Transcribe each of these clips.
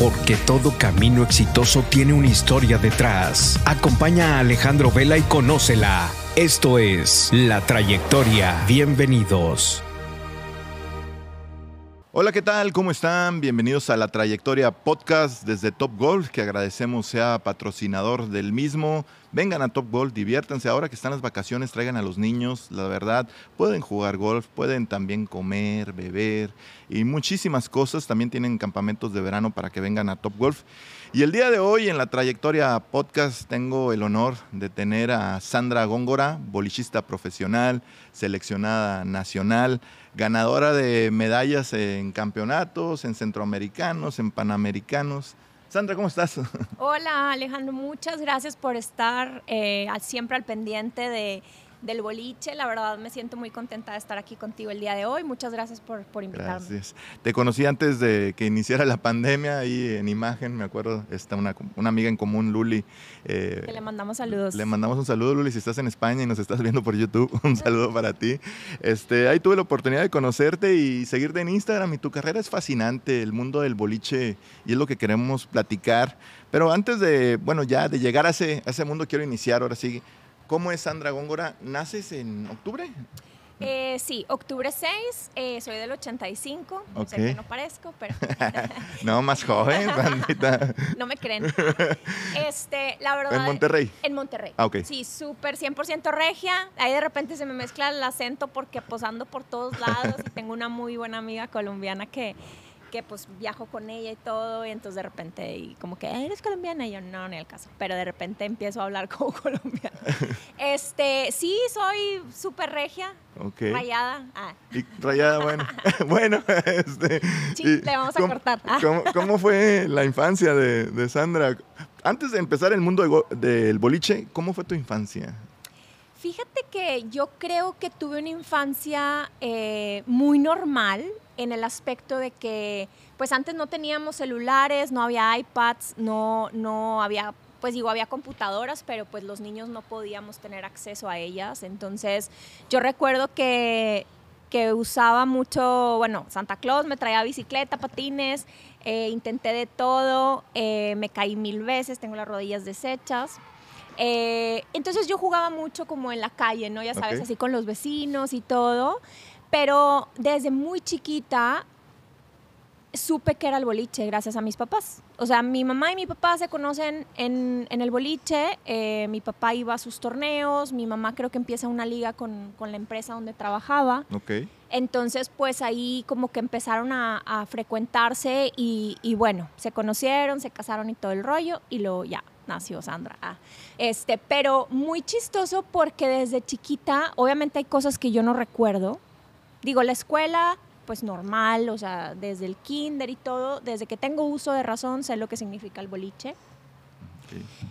porque todo camino exitoso tiene una historia detrás. Acompaña a Alejandro Vela y conócela. Esto es La Trayectoria. Bienvenidos. Hola, ¿qué tal? ¿Cómo están? Bienvenidos a la Trayectoria Podcast desde Top Golf, que agradecemos sea patrocinador del mismo. Vengan a Top Golf, diviértanse. Ahora que están las vacaciones, traigan a los niños. La verdad, pueden jugar golf, pueden también comer, beber y muchísimas cosas. También tienen campamentos de verano para que vengan a Top Golf. Y el día de hoy en la Trayectoria Podcast tengo el honor de tener a Sandra Góngora, bolichista profesional, seleccionada nacional, ganadora de medallas en campeonatos, en centroamericanos, en panamericanos. Sandra, ¿cómo estás? Hola Alejandro, muchas gracias por estar eh, siempre al pendiente de, del boliche. La verdad me siento muy contenta de estar aquí contigo el día de hoy. Muchas gracias por, por invitarme. Gracias. Te conocí antes de que iniciara la pandemia ahí en imagen, me acuerdo, está una, una amiga en común, Luli. Eh, que le mandamos saludos. Le mandamos un saludo, Luli, si estás en España y nos estás viendo por YouTube, un saludo para ti. Este, ahí tuve la oportunidad de conocerte y seguirte en Instagram y tu carrera es fascinante, el mundo del boliche y es lo que queremos platicar. Pero antes de, bueno, ya de llegar a ese, a ese mundo quiero iniciar ahora sí ¿Cómo es Sandra Góngora? ¿Naces en octubre? Eh, sí, octubre 6, eh, soy del 85, no sé que no parezco, pero... no, más joven, bandita. no me creen. Este, la verdad... ¿En Monterrey? En Monterrey. Ah, ok. Sí, súper 100% regia. Ahí de repente se me mezcla el acento porque posando por todos lados y tengo una muy buena amiga colombiana que que pues viajo con ella y todo, y entonces de repente, y como que, ¿eres colombiana? Y yo, no, ni el caso, pero de repente empiezo a hablar como colombiana. este, sí, soy súper regia, rayada. Ah. Y rayada, bueno, bueno, este, le vamos a cortar. Ah. ¿cómo, fue la infancia de, de, Sandra? Antes de empezar el mundo del boliche, ¿cómo fue tu infancia? Fíjate que yo creo que tuve una infancia eh, muy normal en el aspecto de que, pues antes no teníamos celulares, no había iPads, no, no había, pues digo, había computadoras, pero pues los niños no podíamos tener acceso a ellas. Entonces, yo recuerdo que, que usaba mucho, bueno, Santa Claus me traía bicicleta, patines, eh, intenté de todo, eh, me caí mil veces, tengo las rodillas deshechas. Eh, entonces yo jugaba mucho como en la calle, ¿no? Ya sabes, así con los vecinos y todo. Pero desde muy chiquita supe que era el boliche gracias a mis papás. O sea, mi mamá y mi papá se conocen en, el boliche, eh, mi papá iba a sus torneos, mi mamá creo que empieza una liga con, la empresa donde trabajaba. Okay. Entonces, pues ahí como que empezaron a, frecuentarse y, y, bueno, se conocieron, se casaron y todo el rollo y luego ya nació Sandra. Ah, este, pero muy chistoso porque desde chiquita, obviamente hay cosas que yo no recuerdo. Digo, la escuela, pues normal, o sea, desde el kinder y todo, desde que tengo uso de razón, sé lo que significa el boliche.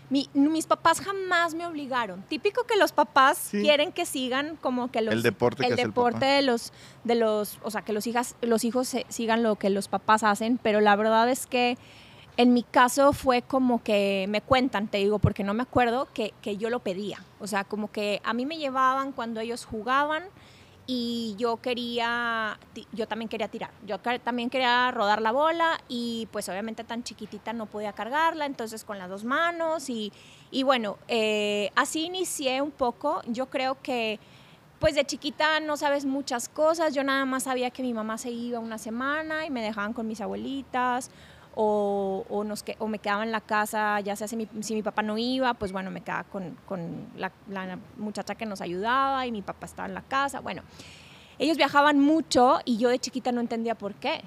mis papás jamás me obligaron. Típico que los papás quieren que sigan como que los el deporte, el deporte de los de los, o sea, que los hijas los hijos sigan lo que los papás hacen, pero la verdad es que en mi caso fue como que me cuentan, te digo, porque no me acuerdo, que, que yo lo pedía. O sea, como que a mí me llevaban cuando ellos jugaban y yo quería, yo también quería tirar, yo también quería rodar la bola y pues obviamente tan chiquitita no podía cargarla, entonces con las dos manos y, y bueno, eh, así inicié un poco, yo creo que pues de chiquita no sabes muchas cosas, yo nada más sabía que mi mamá se iba una semana y me dejaban con mis abuelitas o, o, nos, o me quedaba en la casa, ya sea si mi, si mi papá no iba, pues bueno, me quedaba con, con la, muchacha que nos ayudaba y mi papá estaba en la casa. Bueno, ellos viajaban mucho y yo de chiquita no entendía por qué.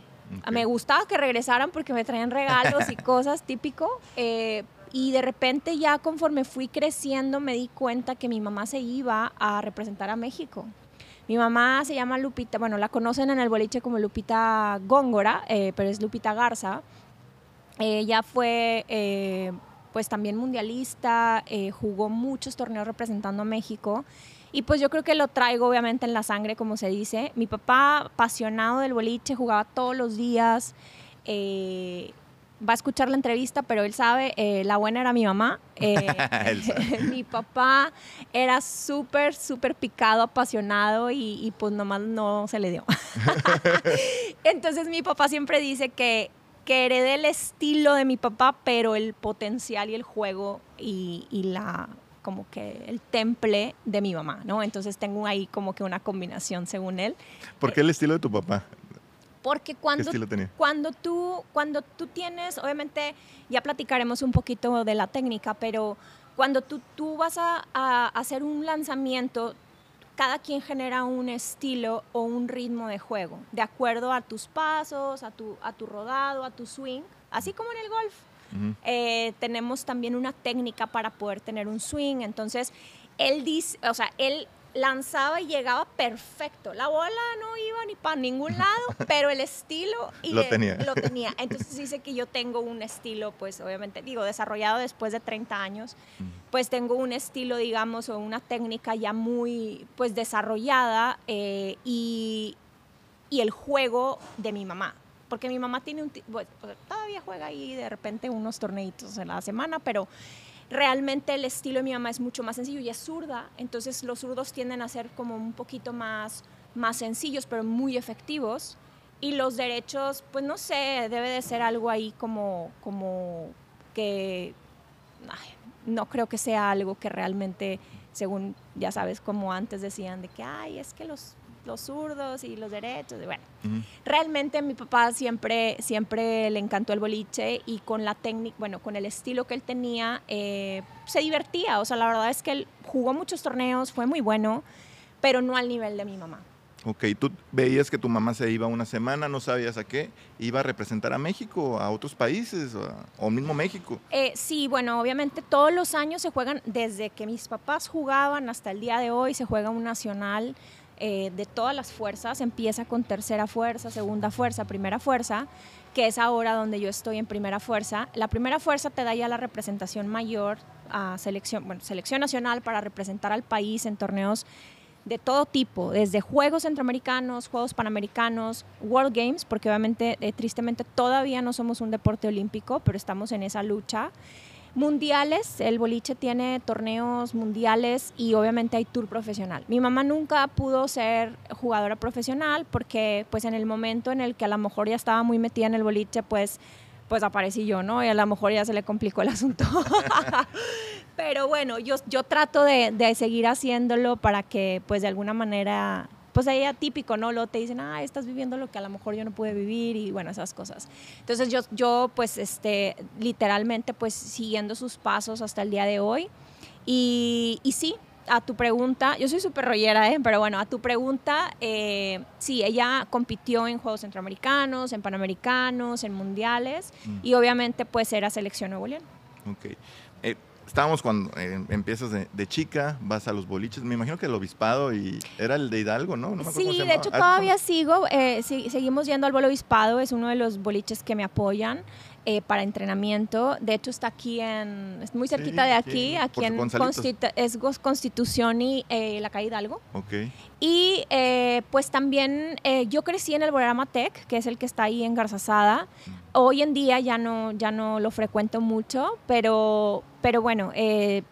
Me gustaba que regresaran porque me traían regalos y cosas típico. Eh, y de repente ya conforme fui creciendo me di cuenta que mi mamá se iba a representar a México. Mi mamá se llama Lupita, bueno, la conocen en el boliche como Lupita Góngora, eh, pero es Lupita Garza. Ella fue eh, pues también mundialista, eh, jugó muchos torneos representando a México y pues yo creo que lo traigo obviamente en la sangre, como se dice. Mi papá, apasionado del boliche, jugaba todos los días. Eh, va a escuchar la entrevista, pero él sabe, la buena era mi mamá. mi papá era súper, súper picado, apasionado y, y, pues nomás no se le dio. Entonces mi papá siempre dice que que heredé el estilo de mi papá, pero el potencial y el juego y, y la como que el temple de mi mamá, ¿no? Entonces tengo ahí como que una combinación según él. ¿Por qué el estilo de tu papá? Porque cuando, cuando, tú, cuando tú tienes, obviamente ya platicaremos un poquito de la técnica, pero cuando tú, tú vas a, a hacer un lanzamiento, cada quien genera un estilo o un ritmo de juego, de acuerdo a tus pasos, a tu, a tu rodado, a tu swing, así como en el golf. Eh, tenemos también una técnica para poder tener un swing. Entonces, él dice, o sea, él lanzaba y llegaba perfecto. La bola no iba ni para ningún lado, pero el estilo lo, tenía. lo tenía. Entonces dice que yo tengo un estilo, pues obviamente, digo, desarrollado después de 30 años, pues tengo un estilo, digamos, o una técnica ya muy, pues desarrollada eh, y, y el juego de mi mamá porque mi mamá tiene un, todavía juega ahí de repente unos torneitos en la semana, pero realmente el estilo de mi mamá es mucho más sencillo y es zurda, entonces los zurdos tienden a ser como un poquito más, más sencillos, pero muy efectivos. Y los derechos, pues no sé, debe de ser algo ahí como, como que no creo que sea algo que realmente, según ya sabes, como antes decían, de que, ay, es que los los zurdos y los derechos. Bueno, realmente a mi papá siempre, siempre le encantó el boliche y con la técnica, bueno, con el estilo que él tenía, eh, se divertía. O sea, la verdad es que él jugó muchos torneos, fue muy bueno, pero no al nivel de mi mamá. Ok, tú veías que tu mamá se iba una semana, no sabías a qué, iba a representar a México, a otros países o, mismo México. Eh, sí, bueno, obviamente todos los años se juegan, desde que mis papás jugaban hasta el día de hoy, se juega un nacional eh, de todas las fuerzas, empieza con tercera fuerza, segunda fuerza, primera fuerza, que es ahora donde yo estoy en primera fuerza. La primera fuerza te da ya la representación mayor a selección, bueno, selección nacional para representar al país en torneos de todo tipo, desde Juegos Centroamericanos, Juegos Panamericanos, World Games, porque obviamente, eh, tristemente, todavía no somos un deporte olímpico, pero estamos en esa lucha mundiales, el boliche tiene torneos mundiales y obviamente hay tour profesional. Mi mamá nunca pudo ser jugadora profesional porque pues en el momento en el que a lo mejor ya estaba muy metida en el boliche, pues pues aparecí yo, ¿no? Y a lo mejor ya se le complicó el asunto. Pero bueno, yo, yo trato de, de seguir haciéndolo para que pues de alguna manera pues ahí típico, ¿no? Luego te dicen, ah, estás viviendo lo que a lo mejor yo no pude vivir y bueno, esas cosas. Entonces yo, yo pues, este, literalmente, pues siguiendo sus pasos hasta el día de hoy. Y, y sí, a tu pregunta, yo soy súper rollera, ¿eh? pero bueno, a tu pregunta, eh, sí, ella compitió en Juegos Centroamericanos, en Panamericanos, en Mundiales mm. y obviamente pues era selección Nuevo León. Ok. Eh, estábamos cuando eh, empiezas de, chica, vas a los boliches, me imagino que el obispado y era el de Hidalgo, ¿no? sí, de hecho ah, todavía sigo, eh, seguimos yendo al obispado, es uno de los boliches que me apoyan. Eh, para entrenamiento. De hecho, está aquí en, es muy cerquita de aquí, aquí en es Constitución y la calle Hidalgo. Okay. Y pues también yo crecí en el programa Tech, que es el que está ahí en Garzazada. Mm. Hoy en día ya no, ya no lo frecuento mucho, pero, pero bueno, eh,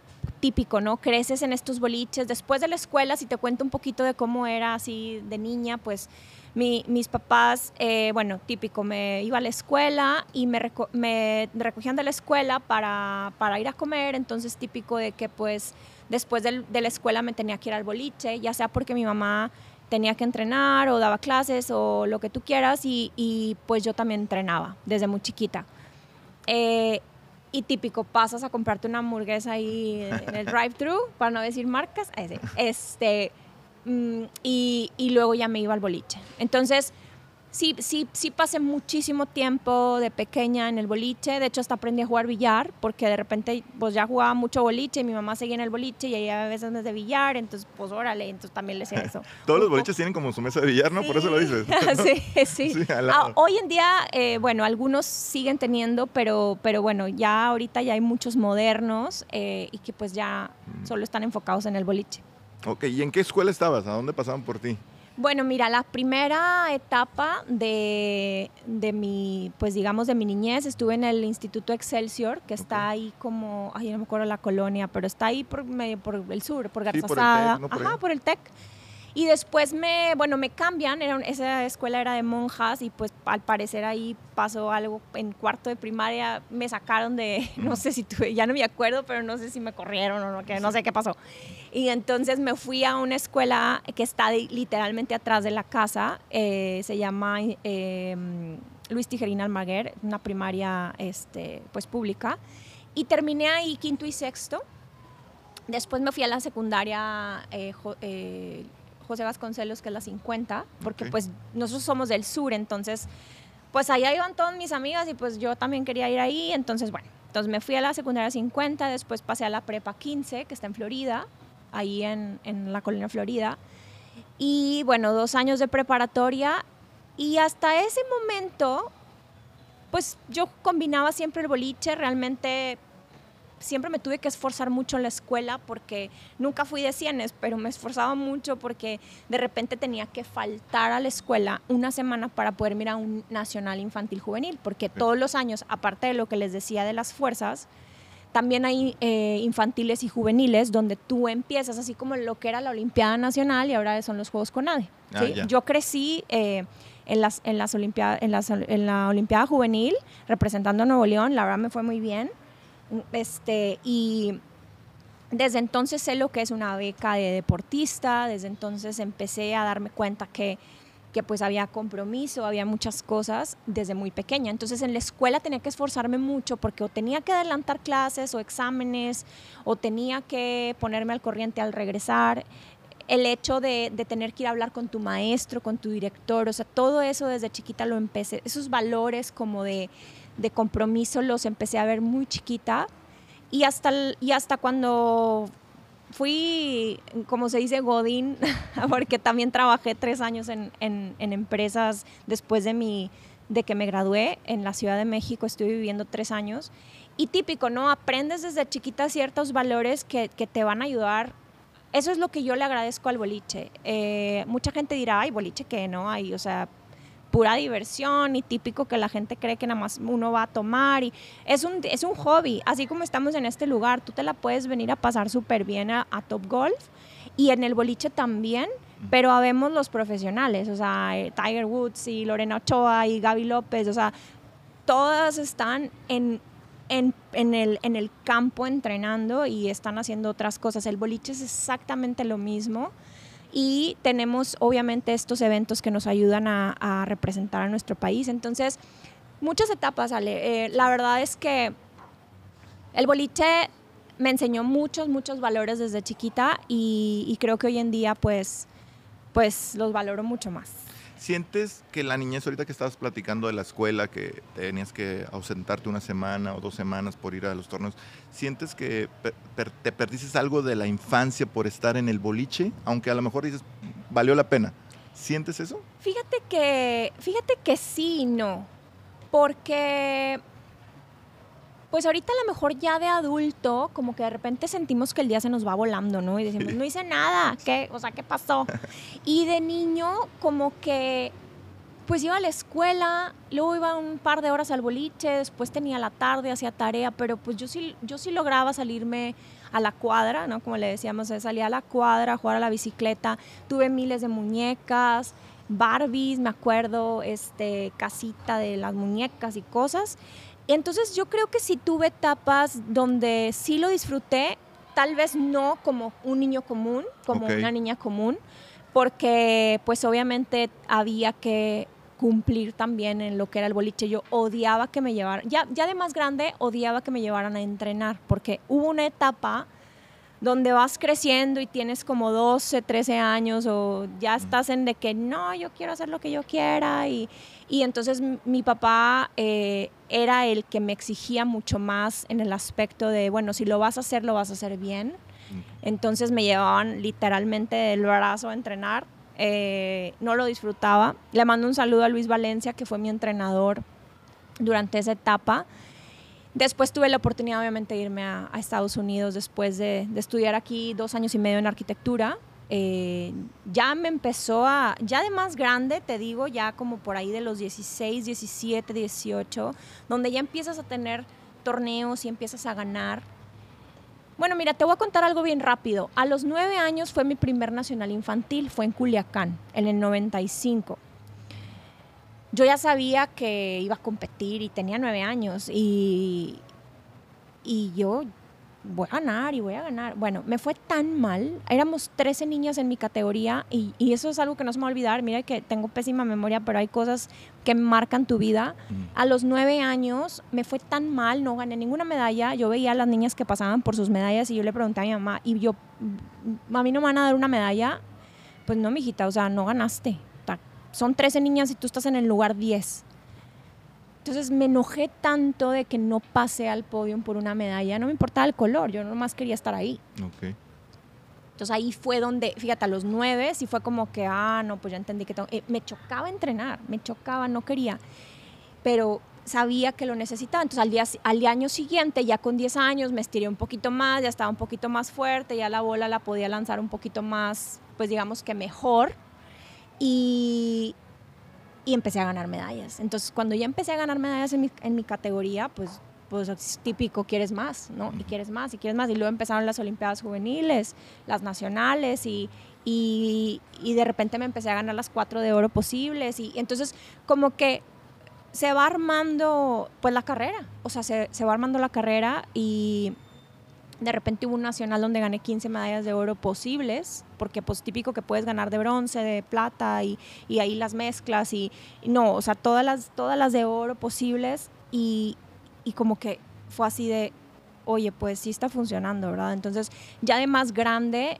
típico, ¿no? Creces en estos boliches. Después de la escuela, si te cuento un poquito de cómo era así de niña, pues mis papás, eh, bueno, típico, me iba a la escuela y me, me recogían de la escuela para, para, ir a comer, entonces típico de que pues después de, de la escuela me tenía que ir al boliche, ya sea porque mi mamá tenía que entrenar o daba clases o lo que tú quieras y, y pues yo también entrenaba desde muy chiquita. Eh, y típico, pasas a comprarte una hamburguesa ahí en el drive-thru, para no decir marcas, este, mm, y, y, luego ya me iba al boliche. Entonces, sí, sí, sí pasé muchísimo tiempo de pequeña en el boliche. De hecho, hasta aprendí a jugar billar, porque de repente, pues ya jugaba mucho boliche y mi mamá seguía en el boliche y ella a veces de billar, entonces, pues órale, entonces también le hacía eso. Todos los boliches tienen como su mesa de billar, ¿no? Por eso lo dices. sí, sí. Ah, hoy en día, eh, bueno, algunos siguen teniendo, pero, pero bueno, ya ahorita ya hay muchos modernos eh, y que pues ya mm. solo están enfocados en el boliche. Ok, ¿y en qué escuela estabas? ¿A dónde pasaban por ti? Bueno, mira, la primera etapa de, de, mi, pues digamos, de mi niñez, estuve en el Instituto Excelsior, que está ahí como, ay, no me acuerdo la colonia, pero está ahí por, medio, por el sur, por Garzazada, ajá, por el TEC. Y después me, bueno, me cambian, era, esa escuela era de monjas y pues al parecer ahí pasó algo en cuarto de primaria, me sacaron de, no sé si tuve, ya no me acuerdo, pero no sé si me corrieron o no, que, no sé qué pasó. Y entonces me fui a una escuela que está literalmente atrás de la casa, eh, se llama eh, Luis Tijerina Almaguer, una primaria este, pues pública, y terminé ahí quinto y sexto. Después me fui a la secundaria eh, José Vasconcelos, que es la 50, porque pues nosotros somos del sur, entonces pues allá iban todas mis amigas y pues yo también quería ir ahí, entonces bueno, entonces me fui a la secundaria 50, después pasé a la prepa 15, que está en Florida, ahí en, en la colonia Florida, y bueno, dos años de preparatoria y hasta ese momento pues yo combinaba siempre el boliche, realmente siempre me tuve que esforzar mucho en la escuela porque nunca fui de cienes, pero me esforzaba mucho porque de repente tenía que faltar a la escuela una semana para poder mirar un nacional infantil juvenil, porque todos los años, aparte de lo que les decía de las fuerzas, también hay eh, infantiles y juveniles donde tú empiezas, así como lo que era la Olimpiada Nacional y ahora son los Juegos CONADE. Ah, Yo crecí... Eh, en, las, en, las en, las, en la Olimpiada Juvenil, representando a Nuevo León, la verdad me fue muy bien. Este, y desde entonces sé lo que es una beca de deportista, desde entonces empecé a darme cuenta que, que pues había compromiso, había muchas cosas desde muy pequeña. Entonces en la escuela tenía que esforzarme mucho porque o tenía que adelantar clases o exámenes o tenía que ponerme al corriente al regresar. El hecho de, de tener que ir a hablar con tu maestro, con tu director, o sea, todo eso desde chiquita lo empecé, esos valores como de, de compromiso los empecé a ver muy chiquita y hasta, y hasta cuando fui, como se dice, Godín, porque también trabajé tres años en, en, empresas después de, mi, de que me gradué en la Ciudad de México, estuve viviendo tres años. Y típico, ¿no? Aprendes desde chiquita ciertos valores que, que te van a ayudar. Eso es lo que yo le agradezco al boliche. Eh, mucha gente dirá, ay, boliche que no hay, o sea, pura diversión y típico que la gente cree que nada más uno va a tomar y es un, es un hobby, así como estamos en este lugar, tú te la puedes venir a pasar súper bien a, Top Golf y en el boliche también, pero habemos los profesionales, o sea, eh, Tiger Woods y Lorena Ochoa y Gaby López, o sea, todas están en, en, en, el, en el campo entrenando y están haciendo otras cosas. El boliche es exactamente lo mismo y tenemos obviamente estos eventos que nos ayudan a, representar a nuestro país. Entonces, muchas etapas, Ale. Eh, la verdad es que el boliche me enseñó muchos, muchos valores desde chiquita y, creo que hoy en día pues, pues los valoro mucho más. ¿Sientes que la niñez, ahorita que estabas platicando de la escuela, que tenías que ausentarte una semana o dos semanas por ir a los torneos, ¿sientes que te perdiste algo de la infancia por estar en el boliche? Aunque a lo mejor dices, valió la pena. ¿Sientes eso? Fíjate que, fíjate que sí y no. Porque pues ahorita a lo mejor ya de adulto, como que de repente sentimos que el día se nos va volando, ¿no? Y decimos, no hice nada, ¿qué? O sea, ¿qué pasó? Y de niño, como que, pues iba a la escuela, luego iba un par de horas al boliche, después tenía la tarde, hacía tarea, pero pues yo sí, yo sí lograba salirme a la cuadra, ¿no? Como le decíamos, salía a la cuadra, a jugar a la bicicleta, tuve miles de muñecas, Barbies, me acuerdo, este, casita de las muñecas y cosas. Entonces yo creo que sí tuve etapas donde sí lo disfruté, tal vez no como un niño común, como una niña común, porque pues obviamente había que cumplir también en lo que era el boliche. Yo odiaba que me llevaran, ya, ya de más grande odiaba que me llevaran a entrenar, porque hubo una etapa donde vas creciendo y tienes como 12, 13 años o ya estás en de que no, yo quiero hacer lo que yo quiera y, y entonces mi papá eh, era el que me exigía mucho más en el aspecto de, bueno, si lo vas a hacer, lo vas a hacer bien. Entonces me llevaban literalmente del brazo a entrenar. Eh, no lo disfrutaba. Le mando un saludo a Luis Valencia, que fue mi entrenador durante esa etapa. Después tuve la oportunidad, obviamente, de irme a, Estados Unidos después de, estudiar aquí dos años y medio en arquitectura. Eh, ya me empezó a, ya de más grande, te digo, ya como por ahí de los 16, 17, 18, donde ya empiezas a tener torneos y empiezas a ganar. Bueno, mira, te voy a contar algo bien rápido. A los nueve años fue mi primer nacional infantil, fue en Culiacán, en el 95. Yo ya sabía que iba a competir y tenía nueve años y, y yo voy a ganar y voy a ganar. Bueno, me fue tan mal. Éramos 13 niñas en mi categoría y, y, eso es algo que no se me va a olvidar. Mira que tengo pésima memoria, pero hay cosas que marcan tu vida. A los nueve años me fue tan mal, no gané ninguna medalla. Yo veía a las niñas que pasaban por sus medallas y yo le pregunté a mi mamá, y yo, ¿a mí no me van a dar una medalla? Pues no, mijita, o sea, no ganaste. Son 13 niñas y tú estás en el lugar 10. Entonces me enojé tanto de que no pasé al podio por una medalla. No me importaba el color, yo nomás quería estar ahí. Okay. Entonces ahí fue donde, fíjate, a los nueve sí fue como que, ah, no, pues ya entendí que tengo... Eh, me chocaba entrenar, me chocaba, no quería. Pero sabía que lo necesitaba. Entonces al, día, al año siguiente, ya con 10 años, me estiré un poquito más, ya estaba un poquito más fuerte, ya la bola la podía lanzar un poquito más, pues digamos que mejor. Y, y empecé a ganar medallas. Entonces, cuando ya empecé a ganar medallas en mi, en mi categoría, pues, pues es típico, quieres más, ¿no? Y quieres más, y quieres más. Y luego empezaron las Olimpiadas Juveniles, las nacionales, y, y, y de repente me empecé a ganar las cuatro de oro posibles. Y entonces, como que se va armando, pues, la carrera. O sea, se, se va armando la carrera y de repente hubo un nacional donde gané 15 medallas de oro posibles, porque pues típico que puedes ganar de bronce, de plata y, y ahí las mezclas y, y, no, o sea, todas las, todas las de oro posibles y, y, como que fue así de, oye, pues sí está funcionando, ¿verdad? Entonces ya de más grande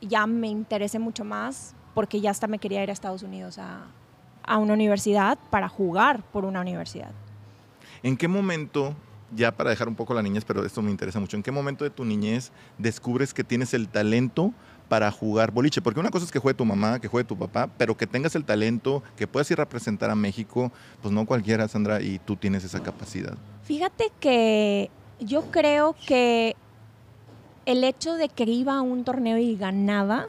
ya me interesé mucho más porque ya hasta me quería ir a Estados Unidos a, a una universidad para jugar por una universidad. ¿En qué momento ya para dejar un poco la niñez, pero esto me interesa mucho, ¿en qué momento de tu niñez descubres que tienes el talento para jugar boliche? Porque una cosa es que juegue tu mamá, que juegue tu papá, pero que tengas el talento, que puedas ir a representar a México, pues no cualquiera, Sandra, y tú tienes esa capacidad. Fíjate que yo creo que el hecho de que iba a un torneo y ganaba,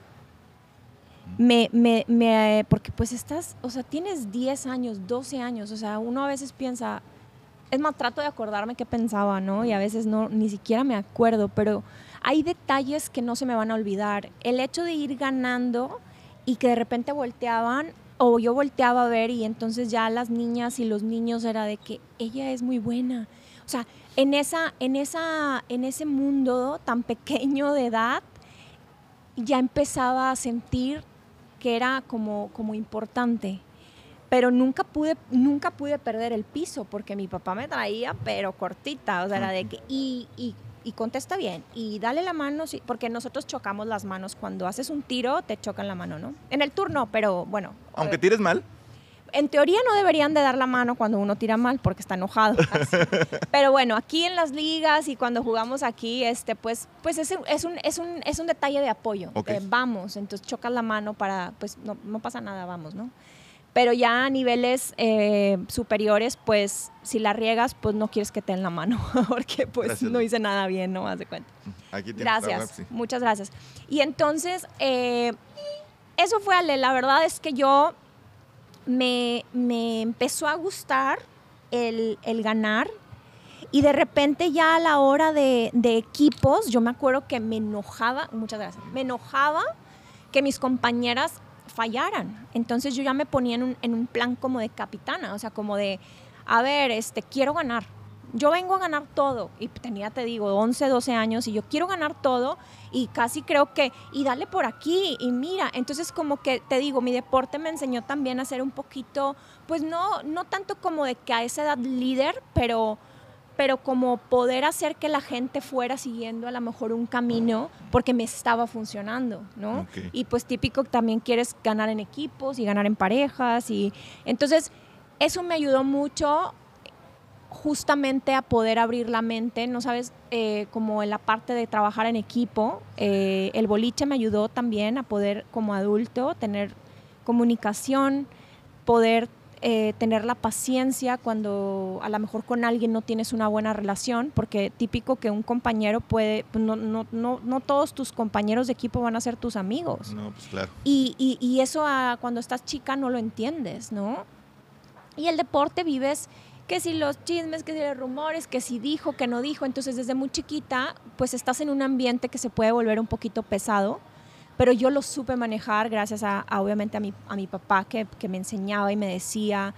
me, me, me, porque pues estás, o sea, tienes 10 años, 12 años, o sea, uno a veces piensa, es más, trato de acordarme qué pensaba, ¿no? Y a veces no, ni siquiera me acuerdo, pero hay detalles que no se me van a olvidar. El hecho de ir ganando y que de repente volteaban o yo volteaba a ver y entonces ya las niñas y los niños era de que ella es muy buena. O sea, en, esa, en, esa, en ese mundo tan pequeño de edad, ya empezaba a sentir que era como, como importante pero nunca pude, nunca pude perder el piso porque mi papá me traía, pero cortita, o sea, era de que, y, y, y contesta bien, y dale la mano, porque nosotros chocamos las manos, cuando haces un tiro te chocan la mano, ¿no? En el turno, pero bueno. Aunque tires mal. En teoría no deberían de dar la mano cuando uno tira mal porque está enojado. Así. Pero bueno, aquí en las ligas y cuando jugamos aquí, este, pues, pues es, es, un, es, un, es un detalle de apoyo. Okay. Eh, vamos, entonces chocas la mano para, pues no, no pasa nada, vamos, ¿no? Pero ya a niveles eh, superiores, pues si la riegas, pues no quieres que te den la mano, porque pues gracias. no hice nada bien, ¿no? Haz de cuenta. Aquí gracias, muchas gracias. Y entonces, eh, eso fue, Ale, la verdad es que yo me, me empezó a gustar el, el, ganar y de repente ya a la hora de, de equipos, yo me acuerdo que me enojaba, muchas gracias, me enojaba que mis compañeras fallaran. Entonces yo ya me ponía en un, en un, plan como de capitana, o sea, como de, a ver, este, quiero ganar. Yo vengo a ganar todo. Y tenía, te digo, 11, 12 años y yo quiero ganar todo y casi creo que, y dale por aquí y mira. Entonces como que, te digo, mi deporte me enseñó también a ser un poquito, pues no, no tanto como de que a esa edad líder, pero pero como poder hacer que la gente fuera siguiendo a lo mejor un camino porque me estaba funcionando, ¿no? Okay. Y pues típico también quieres ganar en equipos y ganar en parejas y entonces eso me ayudó mucho justamente a poder abrir la mente, no sabes, eh, como en la parte de trabajar en equipo, eh, el boliche me ayudó también a poder como adulto tener comunicación, poder eh, tener la paciencia cuando a lo mejor con alguien no tienes una buena relación, porque típico que un compañero puede, pues no, no, no, no todos tus compañeros de equipo van a ser tus amigos. No, pues claro. Y, y, y eso a, cuando estás chica no lo entiendes, ¿no? Y el deporte vives que si los chismes, que si los rumores, que si dijo, que no dijo. Entonces desde muy chiquita, pues estás en un ambiente que se puede volver un poquito pesado. Pero yo lo supe manejar gracias a, obviamente a mi, a mi papá que, que me enseñaba y me decía,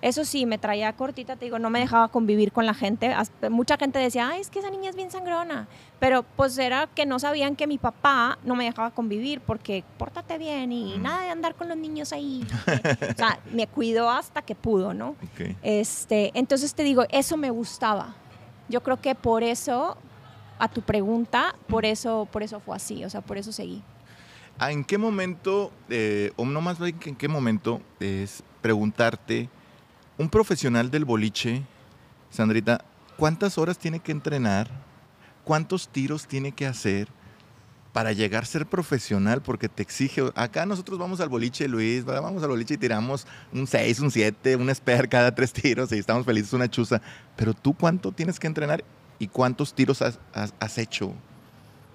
eso sí, me traía cortita, te digo, no me dejaba convivir con la gente. mucha gente decía, ay, es que esa niña es bien sangrona. Pero pues era que no sabían que mi papá no me dejaba convivir porque pórtate bien y nada de andar con los niños ahí. o sea, me cuidó hasta que pudo, ¿no? Este, entonces te digo, eso me gustaba. Yo creo que por eso, a tu pregunta, por eso, por eso fue así, o sea, por eso seguí. Ah, ¿En qué momento, eh, o no más bien en qué momento, es preguntarte un profesional del boliche, Sandrita, ¿cuántas horas tiene que entrenar? ¿Cuántos tiros tiene que hacer para llegar a ser profesional? Porque te exige. Acá nosotros vamos al boliche, Luis, vamos al boliche y tiramos un 6, un 7, un esper cada tres tiros y estamos felices, una chuza. Pero tú, ¿cuánto tienes que entrenar y cuántos tiros has, hecho?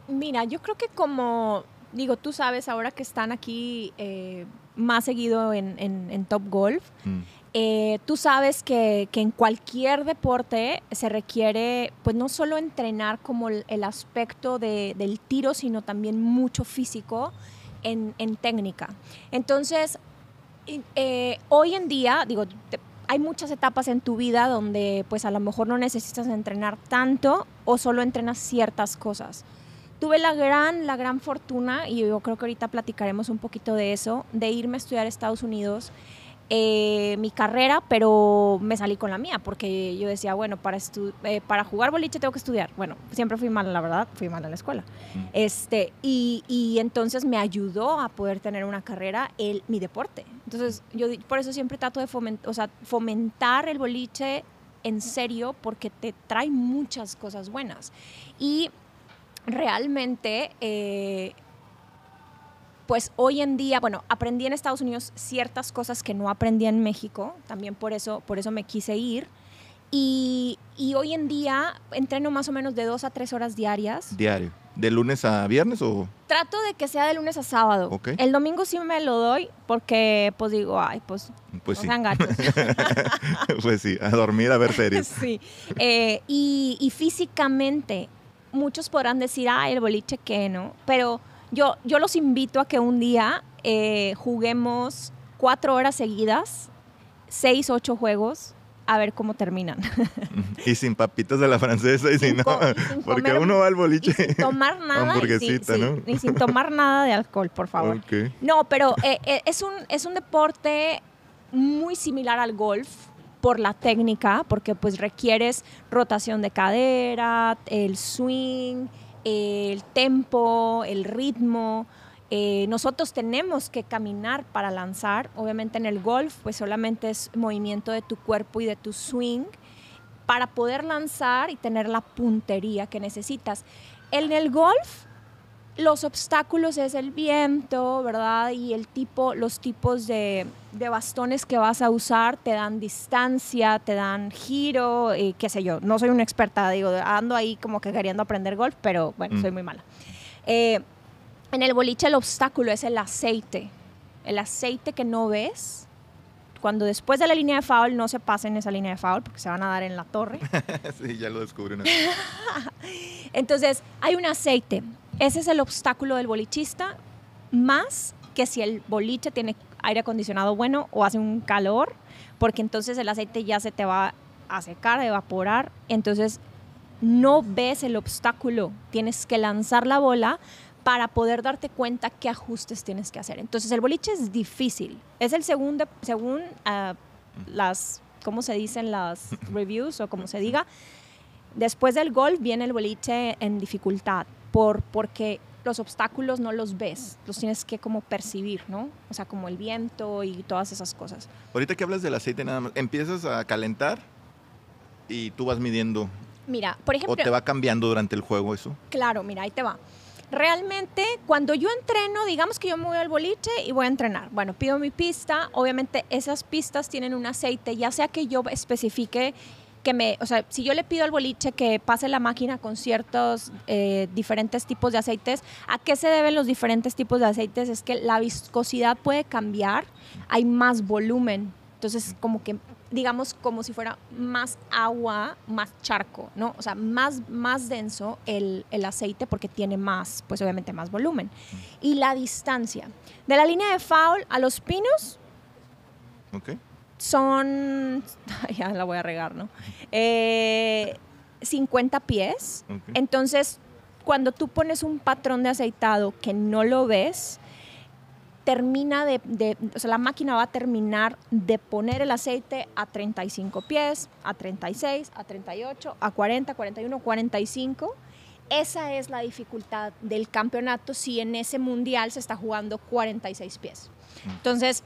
Mira, yo creo que como digo, tú sabes ahora que están aquí eh, más seguido en, Top Golf, mm. Eh, tú sabes que, en cualquier deporte se requiere, pues no solo entrenar como el, aspecto del tiro, sino también mucho físico en, técnica. Entonces, eh, hoy en día, digo, hay muchas etapas en tu vida donde pues a lo mejor no necesitas entrenar tanto o solo entrenas ciertas cosas. Tuve la gran, la gran fortuna, y yo creo que ahorita platicaremos un poquito de eso, de irme a estudiar a Estados Unidos eh, mi carrera, pero me salí con la mía, porque yo decía, bueno, para, eh, para jugar boliche tengo que estudiar. Bueno, siempre fui mala, la verdad, fui mala en la escuela. Mm. Este, y, y, entonces me ayudó a poder tener una carrera el, mi deporte. Entonces, yo por eso siempre trato de fomentar, o sea, fomentar el boliche en serio, porque te trae muchas cosas buenas. Y realmente... Eh, pues hoy en día, bueno, aprendí en Estados Unidos ciertas cosas que no aprendí en México, también por eso, por eso me quise ir. Y, y hoy en día entreno más o menos de dos a tres horas diarias. Diario. ¿De lunes a viernes o...? Trato de que sea de lunes a sábado. El domingo sí me lo doy porque pues digo, ay, pues, pues sí. pues sí, a dormir, a ver series. sí. Eh, y, y, físicamente, muchos podrán decir, ay, el boliche que no, pero yo, yo los invito a que un día eh, juguemos cuatro horas seguidas, seis, ocho juegos, a ver cómo terminan. y sin papitas de la francesa y sin, no, porque uno va al boliche. sin tomar nada. y sin tomar nada de alcohol, por favor. No, pero eh, eh, es, un, es un deporte muy similar al golf por la técnica, porque pues requieres rotación de cadera, el swing, el tempo, el ritmo. Eh, nosotros tenemos que caminar para lanzar. Obviamente en el golf, pues solamente es movimiento de tu cuerpo y de tu swing para poder lanzar y tener la puntería que necesitas. En el golf los obstáculos es el viento, ¿verdad? Y el tipo, los tipos de, bastones que vas a usar te dan distancia, te dan giro, y qué sé yo. No soy una experta, digo, ando ahí como que queriendo aprender golf, pero bueno, soy mm. muy mala. Eh, en el boliche el obstáculo es el aceite. El aceite que no ves, cuando después de la línea de foul no se pasen esa línea de foul porque se van a dar en la torre. sí, ya lo descubrí. Entonces, hay un aceite. Ese es el obstáculo del bolichista, más que si el boliche tiene aire acondicionado bueno o hace un calor, porque entonces el aceite ya se te va a secar, a evaporar, entonces no ves el obstáculo, tienes que lanzar la bola para poder darte cuenta qué ajustes tienes que hacer. Entonces el boliche es difícil, es el segundo, según uh, las, ¿cómo se dicen las reviews o como se diga? Después del golf viene el boliche en dificultad por, porque los obstáculos no los ves, los tienes que como percibir, ¿no? O sea, como el viento y todas esas cosas. Ahorita que hablas del aceite nada más, empiezas a calentar y tú vas midiendo. Mira, por ejemplo... ¿O te va cambiando durante el juego eso? Claro, mira, ahí te va. Realmente, cuando yo entreno, digamos que yo me voy al boliche y voy a entrenar. Bueno, pido mi pista. Obviamente, esas pistas tienen un aceite, ya sea que yo especifique que me, o sea, si yo le pido al boliche que pase la máquina con ciertos eh, diferentes tipos de aceites, ¿a qué se deben los diferentes tipos de aceites? Es que la viscosidad puede cambiar, hay más volumen, entonces como que digamos, como si fuera más agua, más charco, ¿no? O sea, más, más denso el, el aceite porque tiene más, pues obviamente más volumen. Y la distancia. De la línea de foul a los pinos Ok. Son, ya la voy a regar, ¿no? Eh, 50 pies. Ok. Entonces, cuando tú pones un patrón de aceitado que no lo ves, termina de, de- o sea, la máquina va a terminar de poner el aceite a 35 pies, a 36, a 38, a 40, 41, 45. Esa es la dificultad del campeonato si en ese mundial se está jugando 46 pies. Entonces,